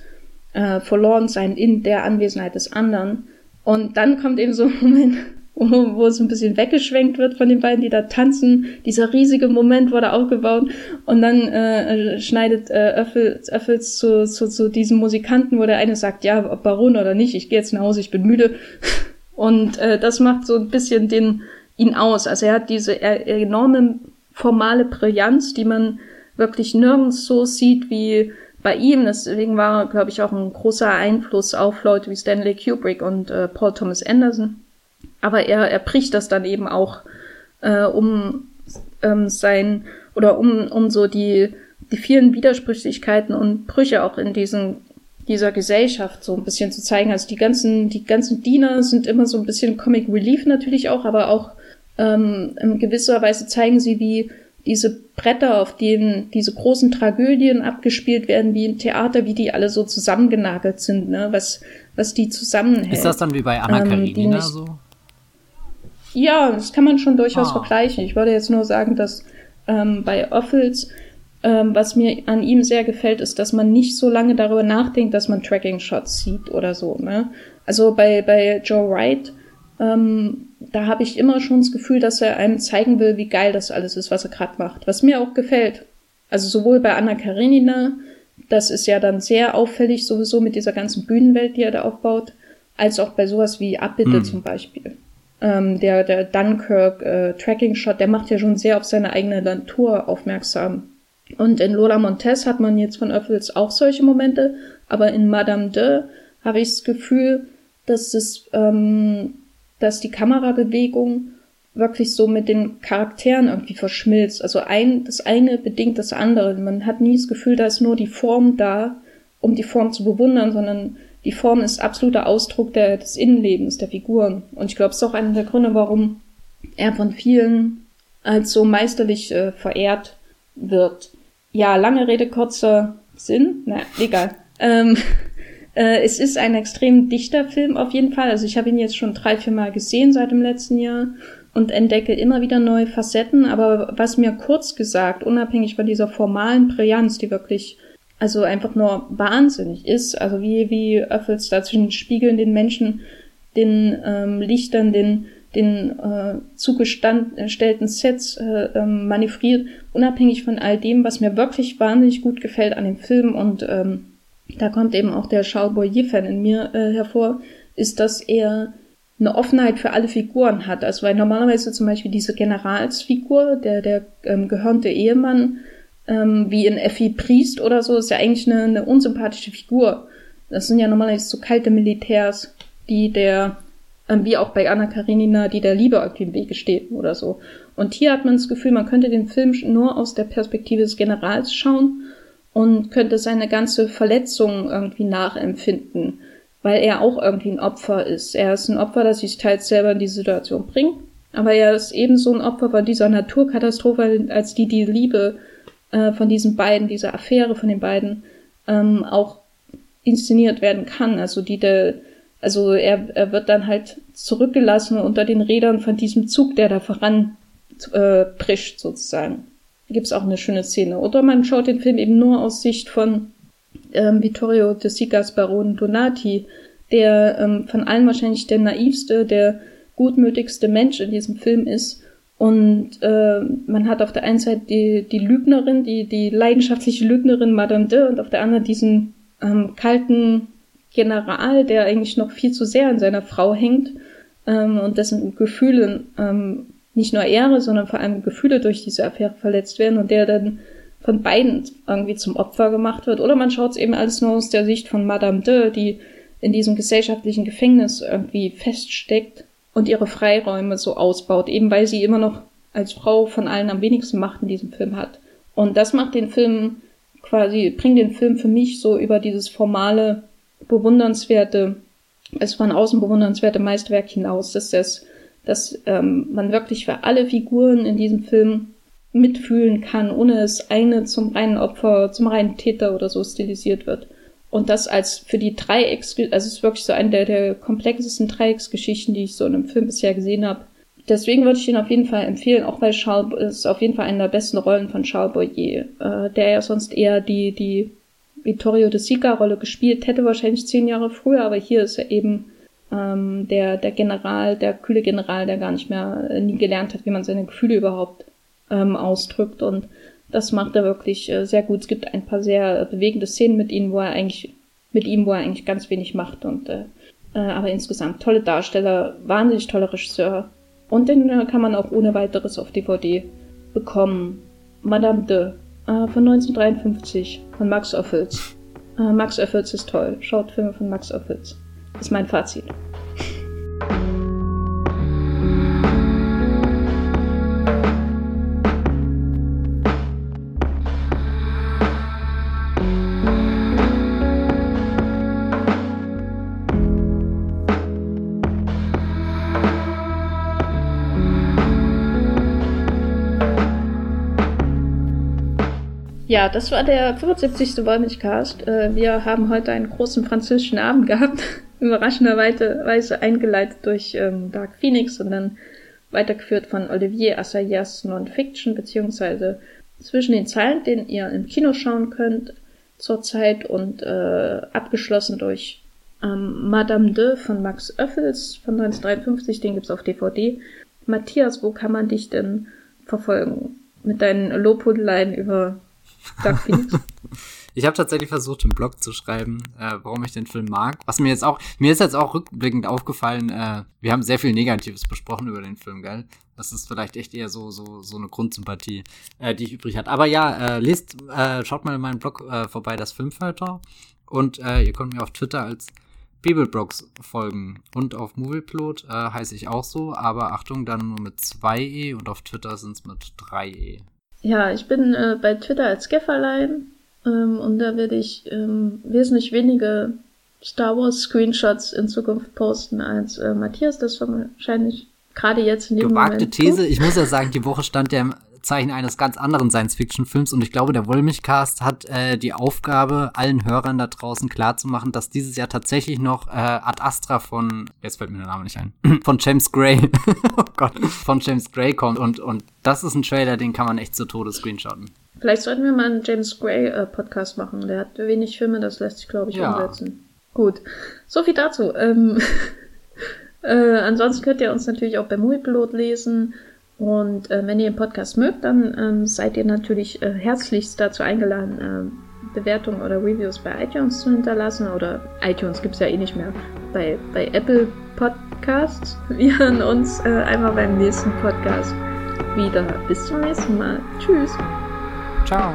äh, Verlorensein in der Anwesenheit des anderen und dann kommt eben so ein Moment [laughs] wo, wo es ein bisschen weggeschwenkt wird von den beiden, die da tanzen. Dieser riesige Moment wurde aufgebaut und dann äh, schneidet äh, Öffels, Öffels zu, zu, zu diesem Musikanten, wo der eine sagt, ja, ob Baron oder nicht, ich gehe jetzt nach Hause, ich bin müde. [laughs] Und äh, das macht so ein bisschen den ihn aus. Also er hat diese enorme formale Brillanz, die man wirklich nirgends so sieht wie bei ihm. Deswegen war, glaube ich, auch ein großer Einfluss auf Leute wie Stanley Kubrick und äh, Paul Thomas Anderson. Aber er, er bricht das dann eben auch, äh, um ähm, sein oder um, um so die, die vielen Widersprüchlichkeiten und Brüche auch in diesen dieser Gesellschaft so ein bisschen zu zeigen. Also die ganzen, die ganzen Diener sind immer so ein bisschen Comic Relief natürlich auch, aber auch ähm, in gewisser Weise zeigen sie, wie diese Bretter, auf denen diese großen Tragödien abgespielt werden, wie im Theater, wie die alle so zusammengenagelt sind, ne? was, was die zusammenhält. Ist das dann wie bei Anna ähm, Karenina so? Ja, das kann man schon durchaus ah. vergleichen. Ich würde jetzt nur sagen, dass ähm, bei Offels ähm, was mir an ihm sehr gefällt, ist, dass man nicht so lange darüber nachdenkt, dass man Tracking-Shots sieht oder so. Ne? Also bei, bei Joe Wright, ähm, da habe ich immer schon das Gefühl, dass er einem zeigen will, wie geil das alles ist, was er gerade macht. Was mir auch gefällt. Also sowohl bei Anna Karenina, das ist ja dann sehr auffällig sowieso mit dieser ganzen Bühnenwelt, die er da aufbaut, als auch bei sowas wie Abbitte hm. zum Beispiel. Ähm, der, der Dunkirk äh, Tracking Shot, der macht ja schon sehr auf seine eigene Natur aufmerksam. Und in Lola Montez hat man jetzt von Öffels auch solche Momente, aber in Madame de habe ich das Gefühl, dass es, ähm, dass die Kamerabewegung wirklich so mit den Charakteren irgendwie verschmilzt. Also ein, das eine bedingt das andere. Man hat nie das Gefühl, da ist nur die Form da, um die Form zu bewundern, sondern die Form ist absoluter Ausdruck der, des Innenlebens, der Figuren. Und ich glaube, es ist auch einer der Gründe, warum er von vielen als so meisterlich äh, verehrt wird. Ja, lange Rede, kurzer Sinn. Na, egal. Ähm, [laughs] äh, es ist ein extrem dichter Film auf jeden Fall. Also ich habe ihn jetzt schon drei, vier Mal gesehen seit dem letzten Jahr und entdecke immer wieder neue Facetten. Aber was mir kurz gesagt, unabhängig von dieser formalen Brillanz, die wirklich also einfach nur wahnsinnig ist, also wie, wie Öffels da zwischen den Spiegeln, den Menschen, den ähm, Lichtern, den, den äh, zugestellten Sets äh, ähm, manövriert, unabhängig von all dem, was mir wirklich wahnsinnig gut gefällt an dem Film und ähm, da kommt eben auch der Charles Boyer-Fan in mir äh, hervor, ist, dass er eine Offenheit für alle Figuren hat. Also weil normalerweise zum Beispiel diese Generalsfigur, der, der ähm, gehörnte Ehemann, ähm, wie in Effi Priest oder so, ist ja eigentlich eine, eine unsympathische Figur. Das sind ja normalerweise so kalte Militärs, die der, ähm, wie auch bei Anna Karenina, die der Liebe irgendwie im Wege stehen oder so. Und hier hat man das Gefühl, man könnte den Film nur aus der Perspektive des Generals schauen und könnte seine ganze Verletzung irgendwie nachempfinden weil er auch irgendwie ein Opfer ist. Er ist ein Opfer, das sich teils selber in die Situation bringt, aber er ist ebenso ein Opfer von dieser Naturkatastrophe, als die die Liebe äh, von diesen beiden, dieser Affäre von den beiden ähm, auch inszeniert werden kann. Also die der, also er, er wird dann halt zurückgelassen unter den Rädern von diesem Zug, der da voran äh, prischt sozusagen. Da gibt's auch eine schöne Szene. Oder man schaut den Film eben nur aus Sicht von ähm, Vittorio de Sigas Baron Donati, der ähm, von allen wahrscheinlich der naivste, der gutmütigste Mensch in diesem Film ist. Und äh, man hat auf der einen Seite die, die Lügnerin, die, die leidenschaftliche Lügnerin Madame de und auf der anderen diesen ähm, kalten General, der eigentlich noch viel zu sehr an seiner Frau hängt ähm, und dessen Gefühle ähm, nicht nur Ehre, sondern vor allem Gefühle durch diese Affäre verletzt werden und der dann von beiden irgendwie zum Opfer gemacht wird. Oder man schaut es eben alles nur aus der Sicht von Madame de, die in diesem gesellschaftlichen Gefängnis irgendwie feststeckt und ihre Freiräume so ausbaut, eben weil sie immer noch als Frau von allen am wenigsten Macht in diesem Film hat. Und das macht den Film quasi, bringt den Film für mich so über dieses formale, bewundernswerte, es von außen bewundernswerte Meisterwerk hinaus, dass das, dass ähm, man wirklich für alle Figuren in diesem Film mitfühlen kann, ohne es eine zum reinen Opfer, zum reinen Täter oder so stilisiert wird. Und das als für die Dreiecks, also es ist wirklich so eine der, der komplexesten Dreiecksgeschichten, die ich so in einem Film bisher gesehen habe. Deswegen würde ich ihn auf jeden Fall empfehlen, auch weil Charles ist auf jeden Fall eine der besten Rollen von Charles Boyer, äh, der ja sonst eher die, die Vittorio de Sica-Rolle gespielt hätte, wahrscheinlich zehn Jahre früher, aber hier ist er eben ähm, der, der General, der kühle General, der gar nicht mehr äh, nie gelernt hat, wie man seine Gefühle überhaupt ähm, ausdrückt und das macht er wirklich äh, sehr gut. Es gibt ein paar sehr bewegende Szenen mit ihm, wo er eigentlich mit ihm, wo er eigentlich ganz wenig macht und äh, äh, aber insgesamt tolle Darsteller, wahnsinnig toller Regisseur und den äh, kann man auch ohne weiteres auf DVD bekommen. Madame de äh, von 1953 von Max Ophüls. Äh, Max Ophüls ist toll. Schaut Filme von Max Ophüls. Ist mein Fazit. Thank you. Ja, das war der 75. Wollmilchcast. Äh, wir haben heute einen großen französischen Abend gehabt. [laughs] Überraschenderweise eingeleitet durch ähm, Dark Phoenix und dann weitergeführt von Olivier Assayas Non-Fiction, beziehungsweise zwischen den Zeilen, den ihr im Kino schauen könnt zurzeit und äh, abgeschlossen durch ähm, Madame de von Max Oeffels von 1953, den gibt's auf DVD. Matthias, wo kann man dich denn verfolgen? Mit deinen Lobhudeleien über. [laughs] ich habe tatsächlich versucht, im Blog zu schreiben, äh, warum ich den Film mag. Was mir jetzt auch, mir ist jetzt auch rückblickend aufgefallen, äh, wir haben sehr viel Negatives besprochen über den Film, gell? Das ist vielleicht echt eher so, so, so eine Grundsympathie, äh, die ich übrig hat. Aber ja, äh, lest, äh, schaut mal in meinem Blog äh, vorbei, das Filmfilter. Und äh, ihr könnt mir auf Twitter als Bibelbrox folgen. Und auf Movieplot äh, heiße ich auch so, aber Achtung, dann nur mit 2e und auf Twitter sind es mit 3e. Ja, ich bin äh, bei Twitter als Gefferlein ähm, und da werde ich ähm, wesentlich wenige Star Wars Screenshots in Zukunft posten als äh, Matthias das wahrscheinlich gerade jetzt in dem Gewagte Moment. These. Ich muss ja sagen, die Woche stand ja im Zeichen eines ganz anderen Science-Fiction-Films und ich glaube, der Wollmilchcast hat äh, die Aufgabe, allen Hörern da draußen klarzumachen, dass dieses Jahr tatsächlich noch äh, Ad Astra von, jetzt fällt mir der Name nicht ein, [laughs] von James Gray, [laughs] oh Gott, von James Gray kommt und, und das ist ein Trailer, den kann man echt zu Tode screenshotten. Vielleicht sollten wir mal einen James Gray äh, Podcast machen. Der hat wenig Filme, das lässt sich, glaube ich, Ja. umsetzen. Gut. So viel dazu. Ähm, [laughs] äh, ansonsten könnt ihr uns natürlich auch bei Moviepilot lesen. Und äh, wenn ihr den Podcast mögt, dann ähm, seid ihr natürlich äh, herzlichst dazu eingeladen, äh, Bewertungen oder Reviews bei iTunes zu hinterlassen. Oder iTunes gibt's ja eh nicht mehr. Bei, bei Apple Podcasts. [laughs] Wir hören uns äh, einmal beim nächsten Podcast wieder. Bis zum nächsten Mal. Tschüss. Ciao.